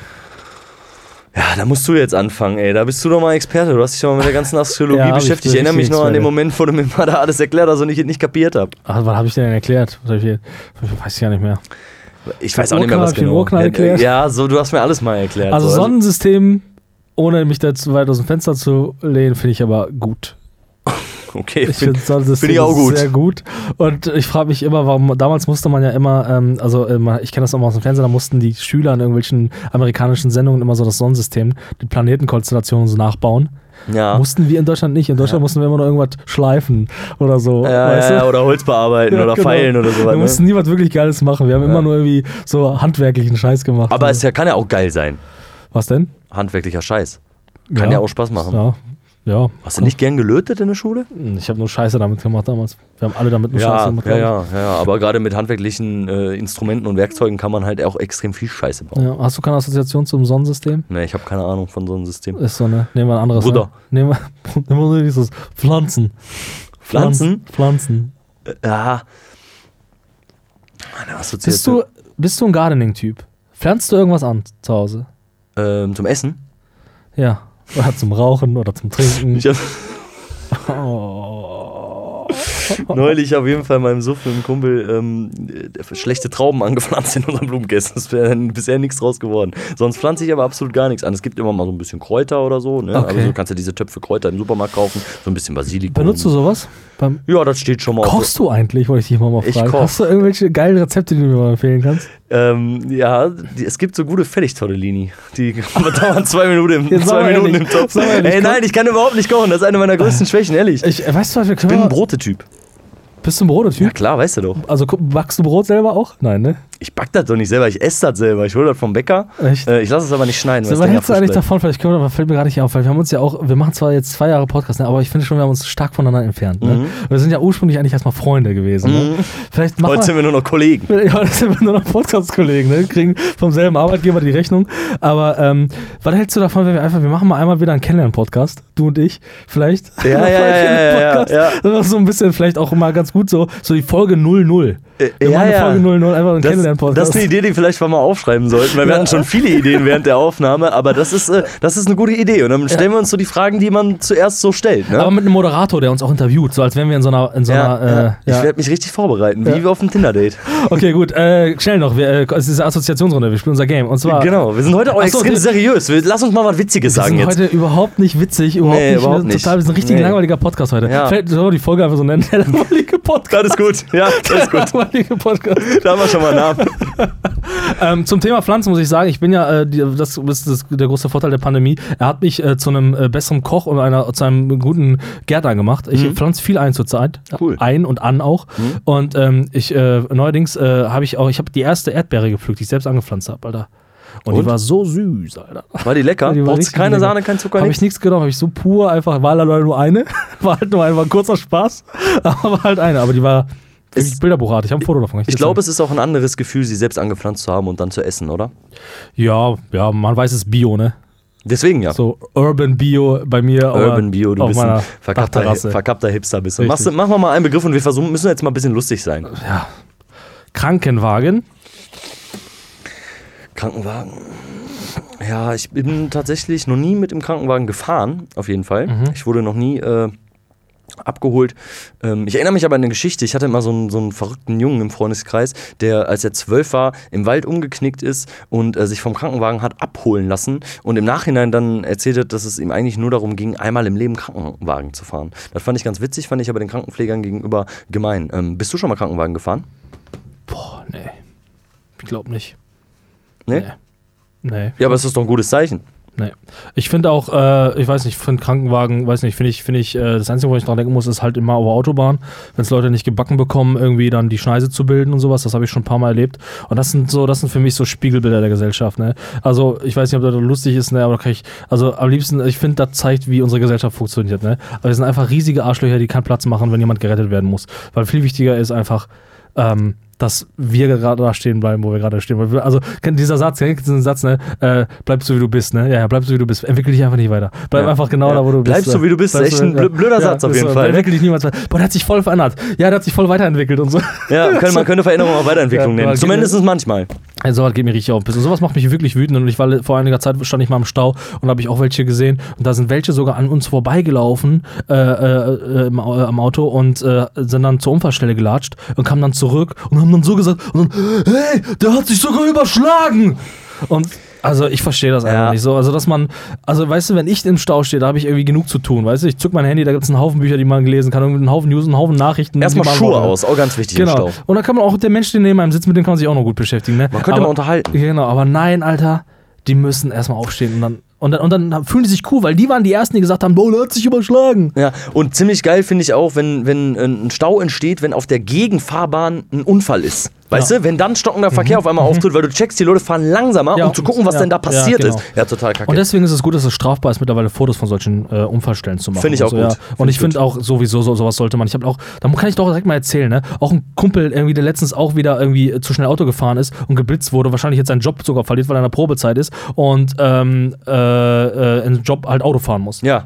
Speaker 2: Ja, da musst du jetzt anfangen, ey. Da bist du doch mal Experte. Du hast dich doch mal mit der ganzen Astrologie
Speaker 1: Ja, hab ich-
Speaker 2: beschäftigt. Ich erinnere mich noch an den. Moment, wo du mir mal da alles erklärt hast und ich es nicht kapiert habe.
Speaker 1: Ach, was habe ich denn erklärt? Was hab ich, hier- ich weiß gar nicht mehr.
Speaker 2: Ich weiß auch nicht mehr,
Speaker 1: Urknall,
Speaker 2: was genau.
Speaker 1: Urknall erklärt?
Speaker 2: Ja, so, du hast mir alles mal erklärt.
Speaker 1: Also
Speaker 2: so.
Speaker 1: Sonnensystem, ohne mich da zu weit aus dem Fenster zu lehnen, finde ich aber gut.
Speaker 2: Okay,
Speaker 1: Ich
Speaker 2: find-
Speaker 1: finde Sonnensystem
Speaker 2: find ich auch gut.
Speaker 1: sehr gut. Und ich frage mich immer, warum, damals musste man ja immer, ähm, also immer, ich kenne das auch mal aus dem Fernsehen, da mussten die Schüler in irgendwelchen amerikanischen Sendungen immer so das Sonnensystem, die Planetenkonstellationen so nachbauen.
Speaker 2: ja.
Speaker 1: Mussten wir in Deutschland nicht. In Deutschland mussten wir immer nur irgendwas schleifen oder so.
Speaker 2: Ja, ja, ja, oder Holz bearbeiten
Speaker 1: Ja,
Speaker 2: oder
Speaker 1: genau.
Speaker 2: feilen oder sowas.
Speaker 1: Wir
Speaker 2: Ne?
Speaker 1: mussten nie was wirklich Geiles machen. Wir haben
Speaker 2: Ja.
Speaker 1: immer nur irgendwie so handwerklichen Scheiß gemacht.
Speaker 2: Aber es ja, kann ja auch geil sein.
Speaker 1: Was denn?
Speaker 2: Handwerklicher Scheiß. Kann ja, auch Spaß machen.
Speaker 1: Ja. Ja.
Speaker 2: Hast du nicht gern gelötet in der Schule?
Speaker 1: Ich habe nur Scheiße damit gemacht damals. Wir haben alle damit nur Scheiße
Speaker 2: Ja,
Speaker 1: gemacht.
Speaker 2: ja, ja, ja, aber gerade mit handwerklichen äh, Instrumenten und Werkzeugen kann man halt auch extrem viel Scheiße bauen.
Speaker 1: Ja. Hast du keine Assoziation zum Sonnensystem?
Speaker 2: Ne, ich habe keine Ahnung von so einem System.
Speaker 1: Ist so, ne? Nehmen wir ein anderes.
Speaker 2: Buddha.
Speaker 1: Ne? Nehmen wir, nehmen wir dieses Pflanzen.
Speaker 2: Pflanzen?
Speaker 1: Pflanzen.
Speaker 2: Äh, Ja. Eine Assoziation.
Speaker 1: Bist du, bist du ein Gardening-Typ? Pflanzt du irgendwas an zu Hause?
Speaker 2: ähm, zum Essen?
Speaker 1: Ja. Oder zum Rauchen oder zum Trinken.
Speaker 2: Ich habe
Speaker 1: oh.
Speaker 2: neulich auf jeden Fall meinem Suff mit einem Kumpel ähm, äh, schlechte Trauben angepflanzt in unserem Blumenkästen. Es wäre bisher nichts draus geworden. Sonst pflanze ich aber absolut gar nichts an. Es gibt immer mal so ein bisschen Kräuter oder so. Ne?
Speaker 1: Okay.
Speaker 2: Also du kannst ja diese Töpfe Kräuter im Supermarkt kaufen. So ein bisschen Basilikum.
Speaker 1: Benutzt du sowas? Beim
Speaker 2: Ja, das steht schon mal auf.
Speaker 1: Kochst du eigentlich, wollte ich dich mal, mal
Speaker 2: Ich
Speaker 1: fragen.
Speaker 2: koch.
Speaker 1: Hast du irgendwelche geilen Rezepte, die du mir mal empfehlen kannst?
Speaker 2: Ähm, ja, die, es gibt so gute Fertigtortellini. Die dauern zwei Minuten im, zwei Minuten
Speaker 1: ehrlich,
Speaker 2: im Topf. Ey, nein, ich kann überhaupt nicht kochen. Das ist eine meiner größten Schwächen, ehrlich.
Speaker 1: Ich, weißt du was, wir
Speaker 2: Ich bin
Speaker 1: können
Speaker 2: ein Brotetyp.
Speaker 1: Bist du ein Brotetyp?
Speaker 2: Ja klar, weißt du doch.
Speaker 1: Also backst du Brot selber auch? Nein, ne?
Speaker 2: Ich back das doch nicht selber, ich esse das selber. Ich hole das vom Bäcker. Äh, ich lasse es aber nicht schneiden.
Speaker 1: So, hältst du eigentlich davon? Vielleicht können wir, aber fällt mir gerade nicht auf, weil wir haben uns ja auch, wir machen zwar jetzt zwei Jahre Podcast, ne, aber ich finde schon, wir haben uns stark voneinander entfernt. Ne? Wir sind ja ursprünglich eigentlich erstmal Freunde gewesen. Ne? Vielleicht machen
Speaker 2: Heute sind wir nur noch Kollegen.
Speaker 1: Ja, das sind wir nur noch Podcast-Kollegen, ne? Kriegen vom selben Arbeitgeber die Rechnung. Aber ähm, was hältst du davon, wenn wir einfach, wir machen mal einmal wieder einen Kennenlernen-Podcast, du und ich, vielleicht?
Speaker 2: Ja, ja, ja, ja, ja.
Speaker 1: Das war so ein bisschen vielleicht auch mal ganz gut so, so die Folge 00.
Speaker 2: Äh,
Speaker 1: Wir
Speaker 2: ja, ja.
Speaker 1: Folge 00, einfach einen
Speaker 2: Das,
Speaker 1: Kennenlernen-Podcast.
Speaker 2: das ist eine Idee, die vielleicht mal aufschreiben sollten, weil wir
Speaker 1: Ja.
Speaker 2: hatten schon viele Ideen während der Aufnahme, aber das ist, äh, das ist eine gute Idee. Und dann stellen wir uns so die Fragen, die man zuerst so stellt. Ne?
Speaker 1: Aber mit einem Moderator, der uns auch interviewt, so als wären wir in so einer, in so
Speaker 2: ja,
Speaker 1: einer,
Speaker 2: ja.
Speaker 1: äh,
Speaker 2: Ich
Speaker 1: ja.
Speaker 2: werde mich richtig vorbereiten, wie
Speaker 1: Ja.
Speaker 2: wir auf einem Tinder-Date.
Speaker 1: Okay, gut, äh, schnell noch, wir, äh, es ist eine Assoziationsrunde, wir spielen unser Game. Und zwar,
Speaker 2: Genau, wir sind heute auch
Speaker 1: so,
Speaker 2: extrem
Speaker 1: das-
Speaker 2: seriös. Wir, lass uns mal was Witziges
Speaker 1: wir
Speaker 2: sagen
Speaker 1: sind
Speaker 2: jetzt.
Speaker 1: heute überhaupt nicht witzig, überhaupt
Speaker 2: Nee,
Speaker 1: nicht,
Speaker 2: überhaupt
Speaker 1: wir sind
Speaker 2: nicht.
Speaker 1: total, wir sind ein richtig
Speaker 2: Nee.
Speaker 1: langweiliger Podcast heute.
Speaker 2: Ja.
Speaker 1: Vielleicht sollen wir die Folge einfach so nennen, der langweilige Podcast.
Speaker 2: Das ist gut. Ja, das ist gut.
Speaker 1: Langweilige Podcast.
Speaker 2: Da haben wir schon mal einen Namen.
Speaker 1: Ähm, zum Thema Pflanzen muss ich sagen, ich bin ja, äh, die, das ist das, der große Vorteil der Pandemie. Er hat mich äh, zu einem äh, besseren Koch und einer, zu einem guten Gärtner gemacht. Ich pflanze viel ein zurzeit.
Speaker 2: Mhm. Cool. Mhm.
Speaker 1: Ein und an auch. Und ähm, ich, äh, neuerdings äh, habe ich auch, ich habe die erste Erdbeere gepflückt, die ich selbst angepflanzt habe, Alter. Und, die
Speaker 2: Und?
Speaker 1: war so süß, Alter.
Speaker 2: War die lecker?
Speaker 1: Die war
Speaker 2: Brauchst keine
Speaker 1: lecker.
Speaker 2: Sahne, kein Zucker,
Speaker 1: Habe ich
Speaker 2: nichts?
Speaker 1: nichts genommen, habe ich so pur einfach, war leider nur eine. War halt nur einfach ein kurzer Spaß. Aber war halt eine. Aber die war
Speaker 2: Es-
Speaker 1: bilderbuchartig. Ich habe ein Foto davon.
Speaker 2: Ich glaube, es ist auch ein anderes Gefühl, sie selbst angepflanzt zu haben und dann zu essen, oder?
Speaker 1: Ja, ja, man weiß es ist Bio, ne?
Speaker 2: Deswegen ja.
Speaker 1: So Urban Bio bei mir.
Speaker 2: Urban Bio, du bist ein verkappter, verkappter Hipster. Bist du. Machst, du- mach mal mal einen Begriff und wir versuchen, müssen jetzt mal ein bisschen lustig sein.
Speaker 1: Ja. Krankenwagen.
Speaker 2: Krankenwagen. Ja, ich bin tatsächlich noch nie mit dem Krankenwagen gefahren, auf jeden Fall.
Speaker 1: Mhm.
Speaker 2: Ich wurde noch nie äh, abgeholt. Ähm, ich erinnere mich aber an eine Geschichte. Ich hatte immer so einen, so einen verrückten Jungen im Freundeskreis, der, als er zwölf war, im Wald umgeknickt ist und äh, sich vom Krankenwagen hat abholen lassen und im Nachhinein dann erzählt hat, dass es ihm eigentlich nur darum ging, einmal im Leben Krankenwagen zu fahren. Das fand ich ganz witzig, fand ich aber den Krankenpflegern gegenüber gemein. Ähm, bist du schon mal Krankenwagen gefahren?
Speaker 1: Boah, nee. Ich glaube nicht.
Speaker 2: Nee?
Speaker 1: Nee. Nee.
Speaker 2: Ja, aber es ist doch ein gutes Zeichen.
Speaker 1: Nee. Ich finde auch, äh, ich weiß nicht, ich finde Krankenwagen, weiß nicht, finde ich, finde ich, äh, das Einzige, wo ich dran denken muss, ist halt immer der Autobahn, wenn es Leute nicht gebacken bekommen, irgendwie dann die Schneise zu bilden und sowas, das habe ich schon ein paar Mal erlebt. Und das sind so, das sind für mich so Spiegelbilder der Gesellschaft, ne? Also, ich weiß nicht, ob das lustig ist, ne, aber da kann ich, also am liebsten, ich finde, das zeigt, wie unsere Gesellschaft funktioniert, ne? Aber wir sind einfach riesige Arschlöcher, die keinen Platz machen, wenn jemand gerettet werden muss. Weil viel wichtiger ist einfach, ähm, dass wir gerade da stehen bleiben, wo wir gerade stehen. Also kennt dieser Satz, kennt diesen Satz, ne? Äh, bleib so wie du bist, ne? Ja, ja, bleib so wie du bist. Entwickel dich einfach nicht weiter. Bleib
Speaker 2: Ja.
Speaker 1: einfach genau
Speaker 2: Ja.
Speaker 1: da, wo du bist.
Speaker 2: Bleib so,
Speaker 1: ne?
Speaker 2: wie du bist. Echt ein blö- blöder Satz auf jeden
Speaker 1: so.
Speaker 2: Fall, ne?
Speaker 1: Entwickel dich niemals weiter. Boah, der hat sich voll verändert. Ja, der hat sich voll weiterentwickelt und so.
Speaker 2: Ja, man könnte Veränderung auch Weiterentwicklung nennen.
Speaker 1: geht-
Speaker 2: Zumindest manchmal.
Speaker 1: Also, sowas geht mir richtig auf. Und sowas macht mich wirklich wütend. Und ich war vor einiger Zeit stand ich mal im Stau und habe ich auch welche gesehen. Und da sind welche sogar an uns vorbeigelaufen äh, äh, äh, im, äh, am Auto und äh, sind dann zur Unfallstelle gelatscht und kamen dann zurück und haben dann so gesagt, dann, hey, der hat sich sogar überschlagen. Und also ich verstehe das einfach
Speaker 2: Ja.
Speaker 1: nicht so. Also, dass man, also weißt du, wenn ich im Stau stehe, da habe ich irgendwie genug zu tun. Weißt du, ich zück mein Handy, da gibt es einen Haufen Bücher, die man lesen kann, einen Haufen News, einen Haufen Nachrichten.
Speaker 2: Erstmal Schuhe
Speaker 1: beantworten
Speaker 2: aus, auch ganz wichtig im
Speaker 1: Genau.
Speaker 2: Stau.
Speaker 1: Und dann kann man auch der Mensch, der neben einem sitzt, mit dem kann man sich auch noch gut beschäftigen. Ne?
Speaker 2: Man könnte
Speaker 1: aber,
Speaker 2: mal unterhalten.
Speaker 1: Genau, aber nein, Alter, die müssen erstmal aufstehen und dann, und dann, und dann fühlen die sich cool, weil die waren die Ersten, die gesagt haben, Boah, der hat sich überschlagen.
Speaker 2: Ja, und ziemlich geil finde ich auch, wenn, wenn ein Stau entsteht, wenn auf der Gegenfahrbahn ein Unfall ist. Weißt
Speaker 1: Ja. Mhm.
Speaker 2: du, wenn dann stockender Verkehr auf einmal auftritt, weil du checkst, die Leute fahren langsamer,
Speaker 1: Ja,
Speaker 2: um zu gucken, was
Speaker 1: ja,
Speaker 2: denn da passiert
Speaker 1: genau.
Speaker 2: ist. Ja, total kacke.
Speaker 1: Und deswegen ist es gut, dass es strafbar ist, mittlerweile Fotos von solchen äh, Unfallstellen zu machen.
Speaker 2: Finde ich
Speaker 1: und
Speaker 2: auch
Speaker 1: so,
Speaker 2: gut.
Speaker 1: Ja.
Speaker 2: Find
Speaker 1: Und
Speaker 2: ich
Speaker 1: finde auch sowieso, so, sowas sollte man. Ich habe auch, da kann ich doch direkt mal erzählen, ne? Auch ein Kumpel irgendwie, der letztens auch wieder irgendwie zu schnell Auto gefahren ist und geblitzt wurde, wahrscheinlich jetzt seinen Job sogar verliert, weil er in der Probezeit ist und ähm, äh, äh, in den Job halt Auto fahren muss.
Speaker 2: ja,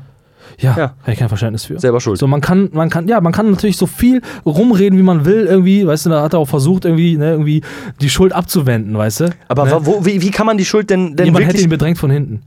Speaker 1: Ja,
Speaker 2: Ja.
Speaker 1: habe ich kein Verständnis für.
Speaker 2: selber schuld.
Speaker 1: So, man kann, man kann, ja, man kann natürlich so viel rumreden, wie man will, irgendwie, weißt du, da hat er auch versucht, irgendwie, ne, irgendwie die Schuld abzuwenden, weißt du?
Speaker 2: Aber
Speaker 1: ne?
Speaker 2: wo, wie, wie kann man die Schuld denn, denn
Speaker 1: Jemand hätte
Speaker 2: wirklich...
Speaker 1: ihn bedrängt von hinten.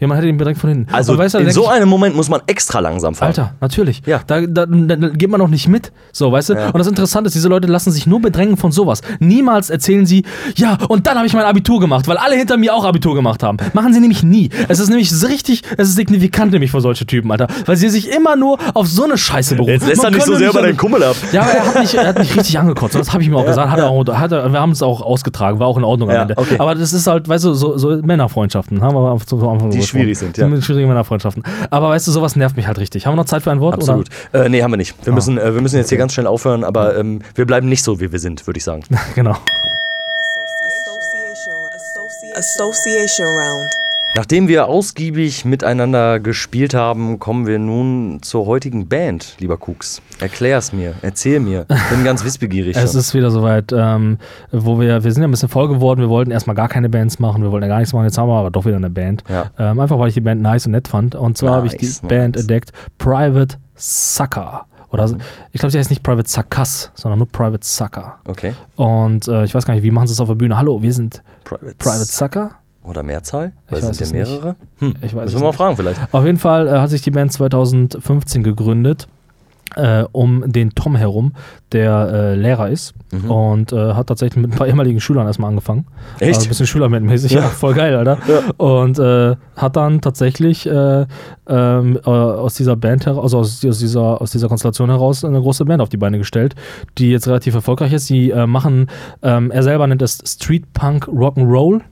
Speaker 1: Jemand hätte ihn bedrängt von hinten.
Speaker 2: Also
Speaker 1: weißt du,
Speaker 2: in so
Speaker 1: ich,
Speaker 2: einem Moment muss man extra langsam fahren.
Speaker 1: Alter, natürlich.
Speaker 2: Ja.
Speaker 1: Da, da, da, da geht man noch nicht mit. So, weißt du?
Speaker 2: Ja.
Speaker 1: Und das Interessante ist, diese Leute lassen sich nur bedrängen von sowas. Niemals erzählen sie, ja, und dann habe ich mein Abitur gemacht, weil alle hinter mir auch Abitur gemacht haben. Machen sie nämlich nie. Es ist nämlich so richtig, es ist signifikant nämlich für solche Typen, Alter. Weil sie sich immer nur auf so eine Scheiße berufen.
Speaker 2: Jetzt lässt er
Speaker 1: Man
Speaker 2: nicht so sehr über deinen Kumpel ab.
Speaker 1: Ja, aber er hat mich, er hat mich richtig angekotzt. Das habe ich mir auch gesagt. Hat er auch, hat er, wir haben es auch ausgetragen. War auch in Ordnung
Speaker 2: Ja,
Speaker 1: am Ende.
Speaker 2: okay.
Speaker 1: Aber das ist halt, weißt du, so, so Männerfreundschaften. Haben wir am Anfang
Speaker 2: Die
Speaker 1: drüber
Speaker 2: schwierig sind, ja.
Speaker 1: Ziemlich schwierige Männerfreundschaften. Aber weißt du, sowas nervt mich halt richtig. Haben wir noch Zeit für ein Wort?
Speaker 2: Absolut. Äh, nee, haben wir nicht. Wir,
Speaker 1: Ah.
Speaker 2: müssen, äh, wir müssen jetzt hier ganz schnell aufhören, aber ähm, wir bleiben nicht so, wie wir sind, würde ich sagen.
Speaker 1: Oder? Genau.
Speaker 3: Association Round.
Speaker 2: Nachdem wir ausgiebig miteinander gespielt haben, kommen wir nun zur heutigen Band, lieber Cooks. Erklär es mir, erzähl mir. Bin ganz wissbegierig.
Speaker 1: Es ist wieder soweit, ähm, wo wir, wir sind ja ein bisschen voll geworden. Wir wollten erstmal gar keine Bands machen, wir wollten ja gar nichts machen. Jetzt haben wir aber doch wieder eine Band.
Speaker 2: Ja.
Speaker 1: Ähm, einfach weil ich die Band nice und nett fand. Und zwar habe ich die
Speaker 2: Nice,
Speaker 1: Band
Speaker 2: nice.
Speaker 1: entdeckt, Private Sucker. Oder ich glaube, sie heißt nicht Private Suckers, sondern nur Private Sucker.
Speaker 2: Okay.
Speaker 1: Und äh, ich weiß gar nicht, wie machen sie es auf der Bühne? Hallo, wir sind
Speaker 2: Private,
Speaker 1: Private Sucker.
Speaker 2: Oder Mehrzahl?
Speaker 1: Ich
Speaker 2: Weil
Speaker 1: weiß
Speaker 2: sind
Speaker 1: es
Speaker 2: ja
Speaker 1: nicht.
Speaker 2: mehrere? Hm.
Speaker 1: Ich weiß
Speaker 2: Müssen wir mal fragen vielleicht.
Speaker 1: Auf jeden Fall äh, hat sich die Band 2015 gegründet. Äh, um den Tom herum, der äh, Lehrer ist
Speaker 2: Mhm.
Speaker 1: und äh, hat tatsächlich mit ein paar ehemaligen Schülern erstmal angefangen.
Speaker 2: Echt?
Speaker 1: Also ein bisschen schülermäßig, ja.
Speaker 2: Ja.
Speaker 1: voll geil, Alter.
Speaker 2: Ja.
Speaker 1: Und äh, hat dann tatsächlich äh, ähm, äh, aus dieser Band heraus, also aus, aus, dieser, aus dieser Konstellation heraus eine große Band auf die Beine gestellt, die jetzt relativ erfolgreich ist. Die äh, machen, ähm, er selber nennt es Street Punk Rock'n'Roll.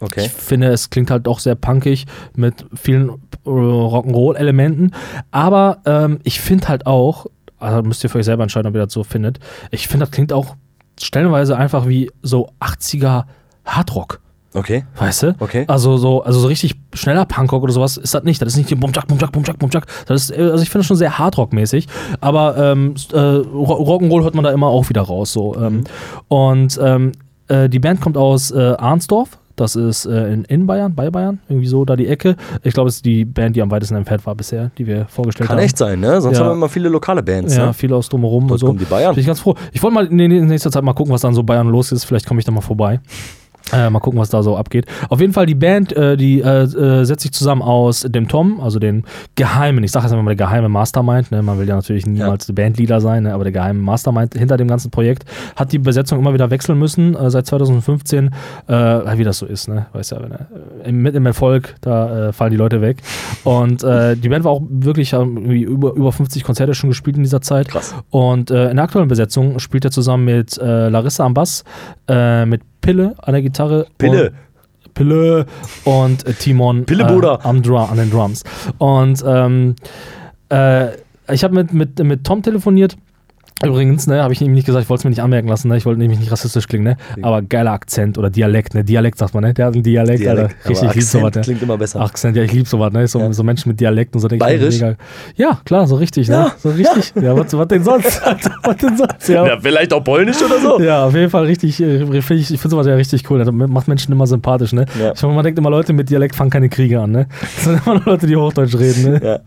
Speaker 2: Okay.
Speaker 1: Ich finde, es klingt halt auch sehr punkig mit vielen äh, Rock'n'Roll-Elementen. Aber ähm, ich finde halt auch, also müsst ihr für euch selber entscheiden, ob ihr das so findet. Ich finde, das klingt auch stellenweise einfach wie so 80er Hardrock.
Speaker 2: Okay.
Speaker 1: Weißt du?
Speaker 2: Okay.
Speaker 1: Also so, also so richtig schneller Punkrock oder sowas ist das nicht. Das ist nicht Bumjack, Bumjack, Bumjack, Bumjack. Das ist, äh, also ich finde das schon sehr Hardrock-mäßig. Aber ähm, äh, Ro- Rock'n'Roll hört man da immer auch wieder raus. So. Ähm, und ähm, äh, die Band kommt aus äh, Arnsdorf. Das ist äh, in, in Bayern, bei Bayern, irgendwie so da die Ecke. Ich glaube, es ist die Band, die am weitesten entfernt war bisher, die wir vorgestellt
Speaker 2: Kann
Speaker 1: haben.
Speaker 2: echt sein, ne? Sonst
Speaker 1: Ja.
Speaker 2: haben wir immer viele lokale Bands,
Speaker 1: Ja,
Speaker 2: ne?
Speaker 1: viele aus drumherum und so.
Speaker 2: kommen die Bayern.
Speaker 1: Bin ich ganz froh. Ich wollte mal in in nächster Zeit mal gucken, was dann so Bayern los ist. Vielleicht komme ich da mal vorbei. Äh, mal gucken, was da so abgeht. Auf jeden Fall, die Band, äh, die äh, äh, setzt sich zusammen aus dem Tom, also den geheimen, ich sage jetzt einfach mal der geheime Mastermind, ne? man will ja natürlich niemals Bandleader sein, ne? aber der geheime Mastermind hinter dem ganzen Projekt hat die Besetzung immer wieder wechseln müssen, äh, seit 2015, äh, wie das so ist, ne? weißt ja, wenn, äh, im- mit im Erfolg, da fallen die Leute weg. Und die Band war auch wirklich über, über 50 Konzerte schon gespielt in dieser Zeit.
Speaker 2: Krass.
Speaker 1: Und in der aktuellen Besetzung spielt er zusammen mit Larissa am Bass, mit Pille an der Gitarre.
Speaker 2: Pille.
Speaker 1: Und, Pille und äh, Timon
Speaker 2: Pille,
Speaker 1: äh, am Drum, an den Drums. Und ähm, äh, ich habe mit, mit, mit Tom telefoniert. Übrigens, ne, habe ich ihm nicht gesagt, ich wollte es mir nicht anmerken lassen, ne? ich wollte nämlich nicht rassistisch klingen, ne? aber geiler Akzent oder Dialekt, ne? Dialekt sagt man, ne? der hat einen Dialekt,
Speaker 2: Dialekt.
Speaker 1: Alter. Richtig, ich lieb
Speaker 2: Akzent
Speaker 1: sowas, ne?
Speaker 2: klingt immer besser.
Speaker 1: Akzent, ja, ich lieb sowas, ne? So,
Speaker 2: Ja.
Speaker 1: so Menschen mit Dialekt und so. denk ich,
Speaker 2: Bayerisch?
Speaker 1: Mega. Ja, klar, so richtig, ne?
Speaker 2: Ja.
Speaker 1: So richtig. Ja, was, was denn sonst? Was denn sonst? Ja.
Speaker 2: Ja, vielleicht auch polnisch oder so?
Speaker 1: Ja, auf jeden Fall richtig, äh, ich, ich finde sowas ja richtig cool. Das macht Menschen immer sympathisch, ne?
Speaker 2: Ja.
Speaker 1: Ich meine, man denkt immer, Leute mit Dialekt fangen keine Kriege an, ne? Das sind immer nur Leute, die Hochdeutsch reden, ne?
Speaker 2: Ja.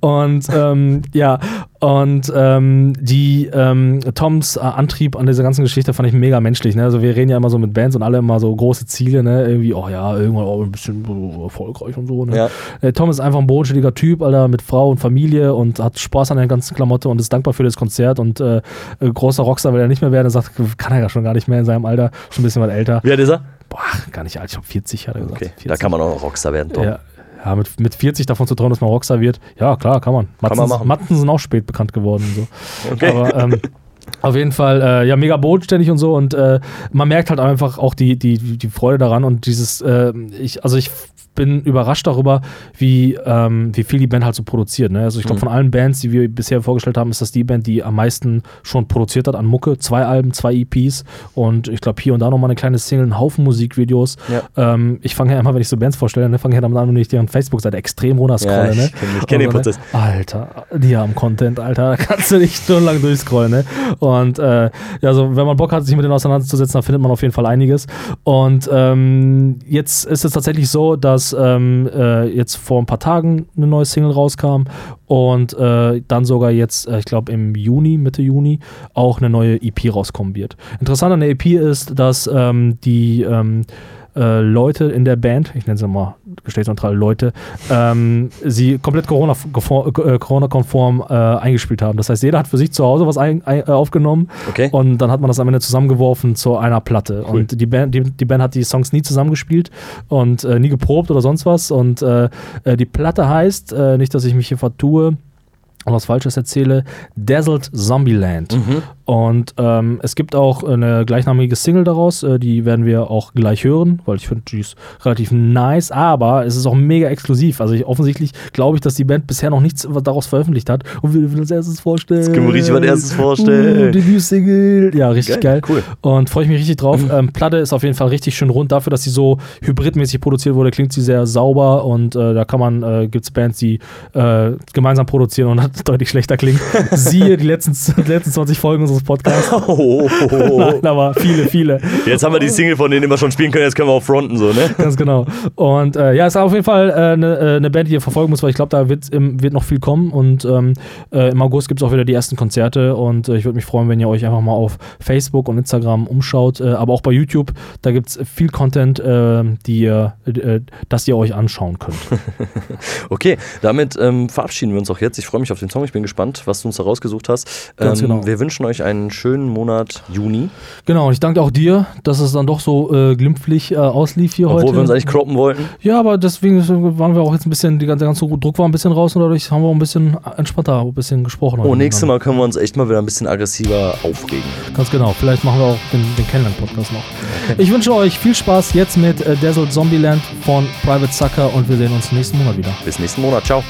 Speaker 1: Und ähm, ja, und ähm, die ähm, Toms äh, Antrieb an dieser ganzen Geschichte fand ich mega menschlich. Ne? Also wir reden ja immer so mit Bands und alle immer so große Ziele, ne? Irgendwie, oh ja, irgendwann auch ein bisschen erfolgreich und so. Ne?
Speaker 2: Ja.
Speaker 1: Äh, Tom ist einfach ein bodenständiger Typ, Alter, mit Frau und Familie und hat Spaß an der ganzen Klamotte und ist dankbar für das Konzert und äh, äh, großer Rockstar will er nicht mehr werden. Er sagt, kann er ja schon gar nicht mehr in seinem Alter, schon ein bisschen was älter.
Speaker 2: Wie alt ist er?
Speaker 1: Boah, gar nicht alt, ich glaube 40 hat er gesagt.
Speaker 2: Okay,
Speaker 1: 40.
Speaker 2: da kann man auch Rockstar werden, Tom.
Speaker 1: Ja, ja mit, mit 40 davon zu träumen, dass man Rockstar wird, ja klar, kann man. Matzen,
Speaker 2: man machen.
Speaker 1: Matzen sind auch spät bekannt geworden und so.
Speaker 2: Okay.
Speaker 1: Aber ähm, auf jeden Fall, äh, ja, mega bodenständig und so und äh, man merkt halt einfach auch die, die, die Freude daran und dieses, äh, ich, also ich bin überrascht darüber, wie, ähm, wie viel die Band halt so produziert. Ne? Also ich glaube,
Speaker 2: Mhm.
Speaker 1: von allen Bands, die wir bisher vorgestellt haben, ist das die Band, die am meisten schon produziert hat an Mucke. Zwei Alben, zwei EPs und ich glaube hier und da nochmal eine kleine Single, einen Haufen Musikvideos.
Speaker 2: Ja.
Speaker 1: Ähm, ich fange ja immer, wenn ich so Bands vorstelle, ne, fange ich ja damit an, wenn ich deren Facebook-Seite extrem runterscrolle.
Speaker 2: Ja,
Speaker 1: ne?
Speaker 2: ich kenn- ich kenn den
Speaker 1: Und so,
Speaker 2: Prozess.
Speaker 1: Ne? Alter, die haben Content, Alter. Da kannst du nicht stundenlang durchscrollen. Ne? Und äh, ja, so, wenn man Bock hat, sich mit denen auseinanderzusetzen, dann findet man auf jeden Fall einiges. Und ähm, jetzt ist es tatsächlich so, dass ähm, äh, jetzt vor ein paar Tagen eine neue Single rauskam und äh, dann sogar jetzt, äh, ich glaube im Juni, Mitte Juni, auch eine neue EP rauskommen wird. Interessant an der EP ist, dass ähm, die ähm, äh, Leute in der Band, ich nenne sie mal geschlechtsneutrale Leute, ähm, sie komplett Corona-konform äh, Corona-konform, äh, eingespielt haben. Das heißt, jeder hat für sich zu Hause was ein, ein, äh, aufgenommen
Speaker 2: Okay.
Speaker 1: und dann hat man das am Ende zusammengeworfen zu einer Platte.
Speaker 2: Cool.
Speaker 1: Und die Band, die, die Band hat die Songs nie zusammengespielt und äh, nie geprobt oder sonst was. Und die Platte heißt, nicht, dass ich mich hier vertue, was Falsches erzähle, Dazzled Zombieland. Und ähm, es gibt auch eine gleichnamige Single daraus, äh, die werden wir auch gleich hören, weil ich finde, die ist relativ nice, aber es ist auch mega exklusiv. Also ich, offensichtlich glaube ich, dass die Band bisher noch nichts daraus veröffentlicht hat und wir will als erstes vorstellen. Das
Speaker 2: können wir richtig als erstes vorstellen.
Speaker 1: Uh, Debüt-Single. Ja, richtig geil.
Speaker 2: Geil, cool.
Speaker 1: Und freue ich mich richtig drauf. Ähm, Platte ist auf jeden Fall richtig schön rund. Dafür, dass sie so hybridmäßig produziert wurde, klingt sie sehr sauber und äh, da kann man, äh, gibt es Bands, die äh, gemeinsam produzieren und das deutlich schlechter klingt. Siehe die letzten, die letzten 20 Folgen unseres Podcasts.
Speaker 2: Oh, oh, oh.
Speaker 1: Nein, aber viele, viele.
Speaker 2: Jetzt haben wir die Single von denen immer schon spielen können, jetzt können wir auch fronten, so, ne?
Speaker 1: Ganz genau. Und äh, ja, es ist auf jeden Fall äh, eine äh, eine Band, die ihr verfolgen muss, weil ich glaube, da wird, im, wird noch viel kommen. Und ähm, äh, im August gibt es auch wieder die ersten Konzerte. Und äh, ich würde mich freuen, wenn ihr euch einfach mal auf Facebook und Instagram umschaut, äh, aber auch bei YouTube. Da gibt es viel Content, äh, die ihr, äh, das ihr euch anschauen könnt.
Speaker 2: Okay, damit ähm, verabschieden wir uns auch jetzt. Ich freue mich auf den Song. Ich bin gespannt, was du uns da rausgesucht hast. Ähm,
Speaker 1: Ganz genau.
Speaker 2: Wir wünschen euch einen schönen Monat Juni.
Speaker 1: Genau, und ich danke auch dir, dass es dann doch so äh, glimpflich äh, auslief hier
Speaker 2: Obwohl
Speaker 1: heute.
Speaker 2: wir uns eigentlich croppen wollten.
Speaker 1: ja, aber deswegen waren wir auch jetzt ein bisschen, die ganze, der ganze Druck war ein bisschen raus und dadurch haben wir auch ein bisschen entspannter, ein bisschen gesprochen.
Speaker 2: Oh, nächstes. Mal können wir uns echt mal wieder ein bisschen aggressiver aufregen.
Speaker 1: Ganz genau. Vielleicht machen wir auch den, den Kennenlern-Podcast noch. Ich wünsche euch viel Spaß jetzt mit äh, Dazzled Zombieland von Private Sucker und wir sehen uns nächsten Monat wieder.
Speaker 2: Bis nächsten Monat. Ciao.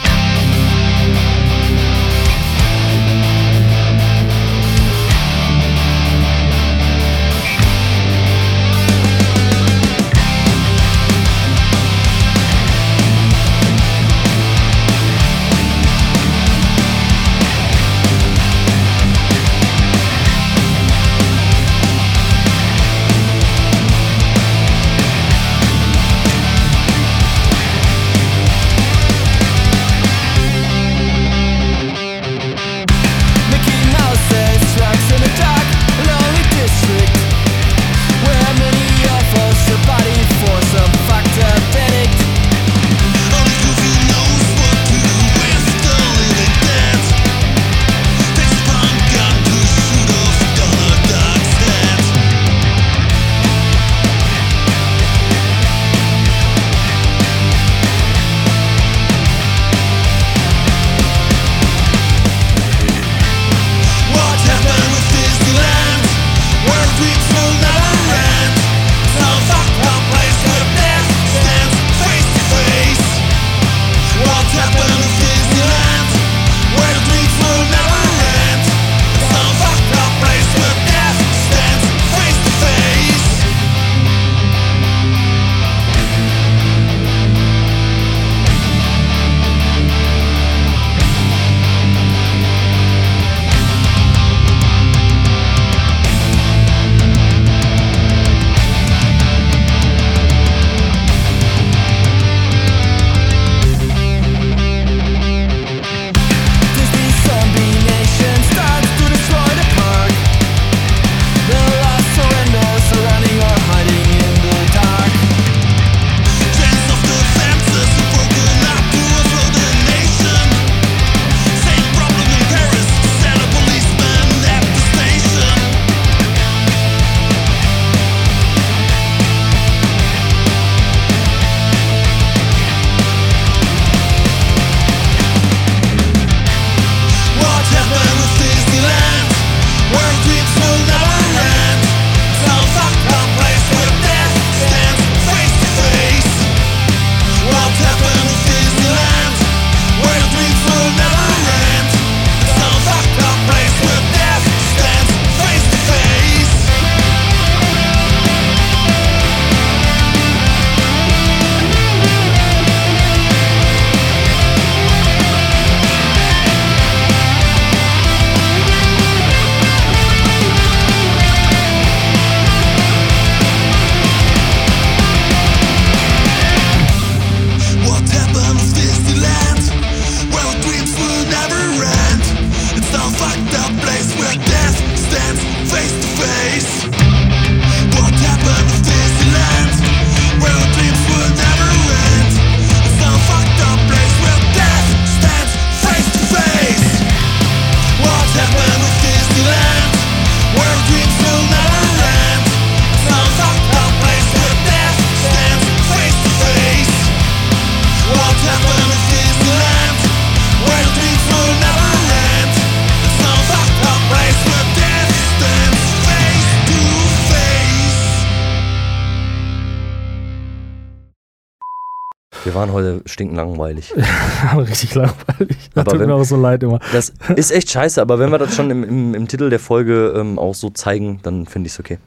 Speaker 2: Waren heute stinkenlangweilig.
Speaker 1: Richtig langweilig. Das
Speaker 2: Aber
Speaker 1: tut
Speaker 2: wenn-
Speaker 1: mir auch so leid immer.
Speaker 2: Das ist echt scheiße, aber wenn wir das schon im, im, im Titel der Folge ähm, auch so zeigen, dann finde ich es okay.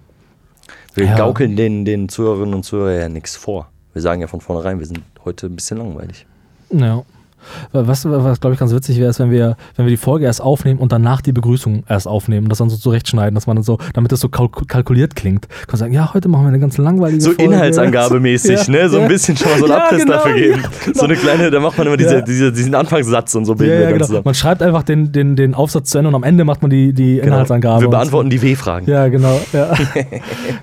Speaker 2: Wir
Speaker 1: Ja.
Speaker 2: gaukeln den, den Zuhörerinnen und Zuhörern ja nichts vor. Wir sagen ja von vornherein, wir sind heute ein bisschen langweilig.
Speaker 1: Ja. Was, was glaube ich ganz witzig wäre, ist, wenn wir, wenn wir die Folge erst aufnehmen und danach die Begrüßung erst aufnehmen und das dann so zurechtschneiden, dass man dann so, damit das so kalk kalkuliert klingt. Kann man sagen, ja, heute machen wir eine ganz langweilige
Speaker 2: So
Speaker 1: Folge.
Speaker 2: inhaltsangabemäßig,
Speaker 1: Ja,
Speaker 2: ne? So ein bisschen schon mal so einen
Speaker 1: Ja,
Speaker 2: Abriss
Speaker 1: genau,
Speaker 2: dafür geben.
Speaker 1: ja, genau.
Speaker 2: So eine kleine, da macht man immer diese, diese, diesen Anfangssatz und so
Speaker 1: Ja,
Speaker 2: bilden wir
Speaker 1: ja, genau.
Speaker 2: zusammen.
Speaker 1: Man schreibt einfach den, den, den Aufsatz zu Ende und am Ende macht man die, die
Speaker 2: Genau.
Speaker 1: Inhaltsangabe.
Speaker 2: Wir beantworten die W-Fragen.
Speaker 1: So. Ja, genau.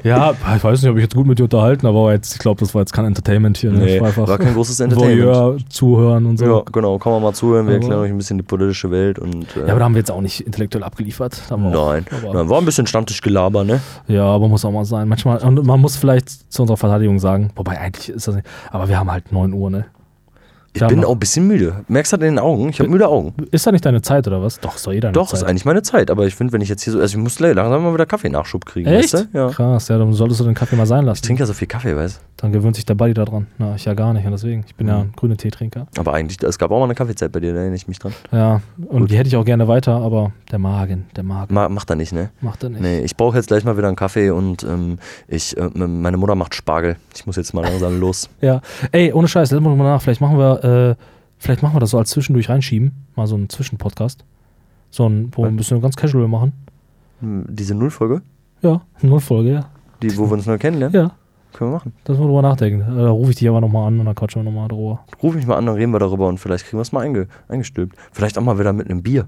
Speaker 1: Ja. ich weiß nicht, ob ich jetzt gut mit dir unterhalten, aber jetzt, ich glaube, das war jetzt kein Entertainment hier. Ne?
Speaker 2: Nee,
Speaker 1: war
Speaker 2: war kein großes Entertainment.
Speaker 1: Voyeur, zuhören und so.
Speaker 2: Ja, genau, kann man mal zuhören, wir
Speaker 1: Aber-
Speaker 2: erklären euch ein bisschen die politische Welt und. Äh,
Speaker 1: Ja, aber da haben wir jetzt auch nicht intellektuell abgeliefert. Auch-
Speaker 2: Nein,
Speaker 1: aber-
Speaker 2: nein, war ein bisschen Stammtischgelaber, ne?
Speaker 1: Ja, aber muss auch mal sein. Manchmal, und man muss vielleicht zu unserer Verteidigung sagen, wobei eigentlich ist das nicht, aber wir haben halt 9 Uhr, ne?
Speaker 2: Ich
Speaker 1: haben
Speaker 2: bin
Speaker 1: noch-
Speaker 2: auch ein bisschen müde. Merkst du das in den Augen? Ich habe müde Augen.
Speaker 1: Ist da nicht deine Zeit oder was? Doch, ist doch eh deine
Speaker 2: Doch,
Speaker 1: Zeit.
Speaker 2: ist eigentlich meine Zeit, aber ich finde, wenn ich jetzt hier so, also ich muss langsam mal wieder Kaffeenachschub kriegen,
Speaker 1: Echt?
Speaker 2: weißt du? Ja.
Speaker 1: Krass, ja, dann solltest du den Kaffee mal sein
Speaker 2: Ich
Speaker 1: lassen.
Speaker 2: trinke ja so viel Kaffee, weißt
Speaker 1: Dann gewöhnt sich der Buddy da dran. Na, ich ja gar nicht und deswegen. Ich bin ja ein grüner Teetrinker.
Speaker 2: du? Aber eigentlich, es gab auch mal eine Kaffeezeit bei dir, da erinnere ich mich dran.
Speaker 1: Ja, und die hätte ich auch gerne weiter, aber der Magen, der Magen
Speaker 2: Ma, macht er nicht, ne?
Speaker 1: macht er nicht.
Speaker 2: Nee, ich brauche jetzt gleich mal wieder einen Kaffee und ähm, ich, äh, meine Mutter macht Spargel. Ich muss jetzt mal langsam los.
Speaker 1: Ja, ey, ohne Scheiß, lass mal nach. Vielleicht machen wir, äh, vielleicht machen wir das so als zwischendurch reinschieben. Mal so einen Zwischenpodcast. So ein, wo wir ein bisschen ganz casual machen.
Speaker 2: Hm, Diese Nullfolge,
Speaker 1: Ja, Nullfolge, ja.
Speaker 2: die, wo wir uns nur kennenlernen,
Speaker 1: Ja,
Speaker 2: können wir machen.
Speaker 1: das man drüber nachdenken. Da rufe ich dich aber nochmal an und dann quatschen wir nochmal drüber.
Speaker 2: Ruf mich mal an, dann reden wir darüber und vielleicht kriegen wir es mal einge, eingestülpt. Vielleicht auch mal wieder mit einem Bier.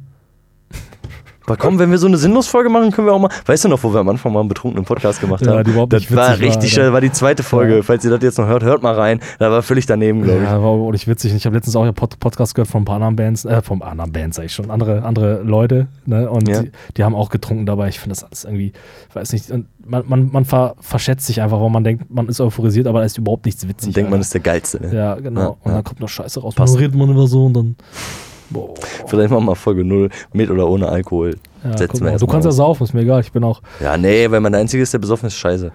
Speaker 2: Aber komm, wenn wir so eine Sinnlosfolge machen, können wir auch mal. Weißt du noch, wo wir am Anfang mal einen betrunkenen Podcast gemacht
Speaker 1: Ja,
Speaker 2: haben?
Speaker 1: die überhaupt
Speaker 2: das
Speaker 1: nicht
Speaker 2: war
Speaker 1: witzig war,
Speaker 2: richtig, das war die zweite Folge.
Speaker 1: Ja.
Speaker 2: Falls ihr das jetzt noch hört, hört mal rein. Da war völlig daneben, glaube ich.
Speaker 1: Ja, war auch nicht witzig. Ich habe letztens auch einen Pod Podcast gehört von ein paar anderen Bands, äh, von anderen Bands, sag ich schon, andere, andere Leute, ne? Und
Speaker 2: Ja.
Speaker 1: die, die haben auch getrunken dabei. Ich finde das alles irgendwie, ich weiß nicht, und man, man, man ver, verschätzt sich einfach, weil man denkt, man ist euphorisiert, aber da ist überhaupt nichts witzig.
Speaker 2: Und denkt, man ist der Geilste. Ne?
Speaker 1: Ja, genau.
Speaker 2: Ja,
Speaker 1: und
Speaker 2: ja.
Speaker 1: dann kommt noch Scheiße raus. Redet man immer so und dann. Boah.
Speaker 2: Vielleicht machen wir mal Folge 0 mit oder ohne Alkohol.
Speaker 1: Ja,
Speaker 2: Setzen wir
Speaker 1: mal. Du kannst ja saufen, ist mir egal. Ich bin auch.
Speaker 2: Ja, nee, wenn man der Einzige ist, der besoffen ist, scheiße.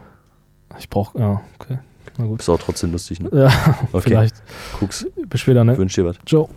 Speaker 1: Ich brauch. Ja, okay. Na gut.
Speaker 2: Ist auch trotzdem lustig, ne?
Speaker 1: Ja,
Speaker 2: Okay.
Speaker 1: vielleicht.
Speaker 2: Guck's,
Speaker 1: Bis später, ne?
Speaker 2: wünsch dir was.
Speaker 1: Ciao.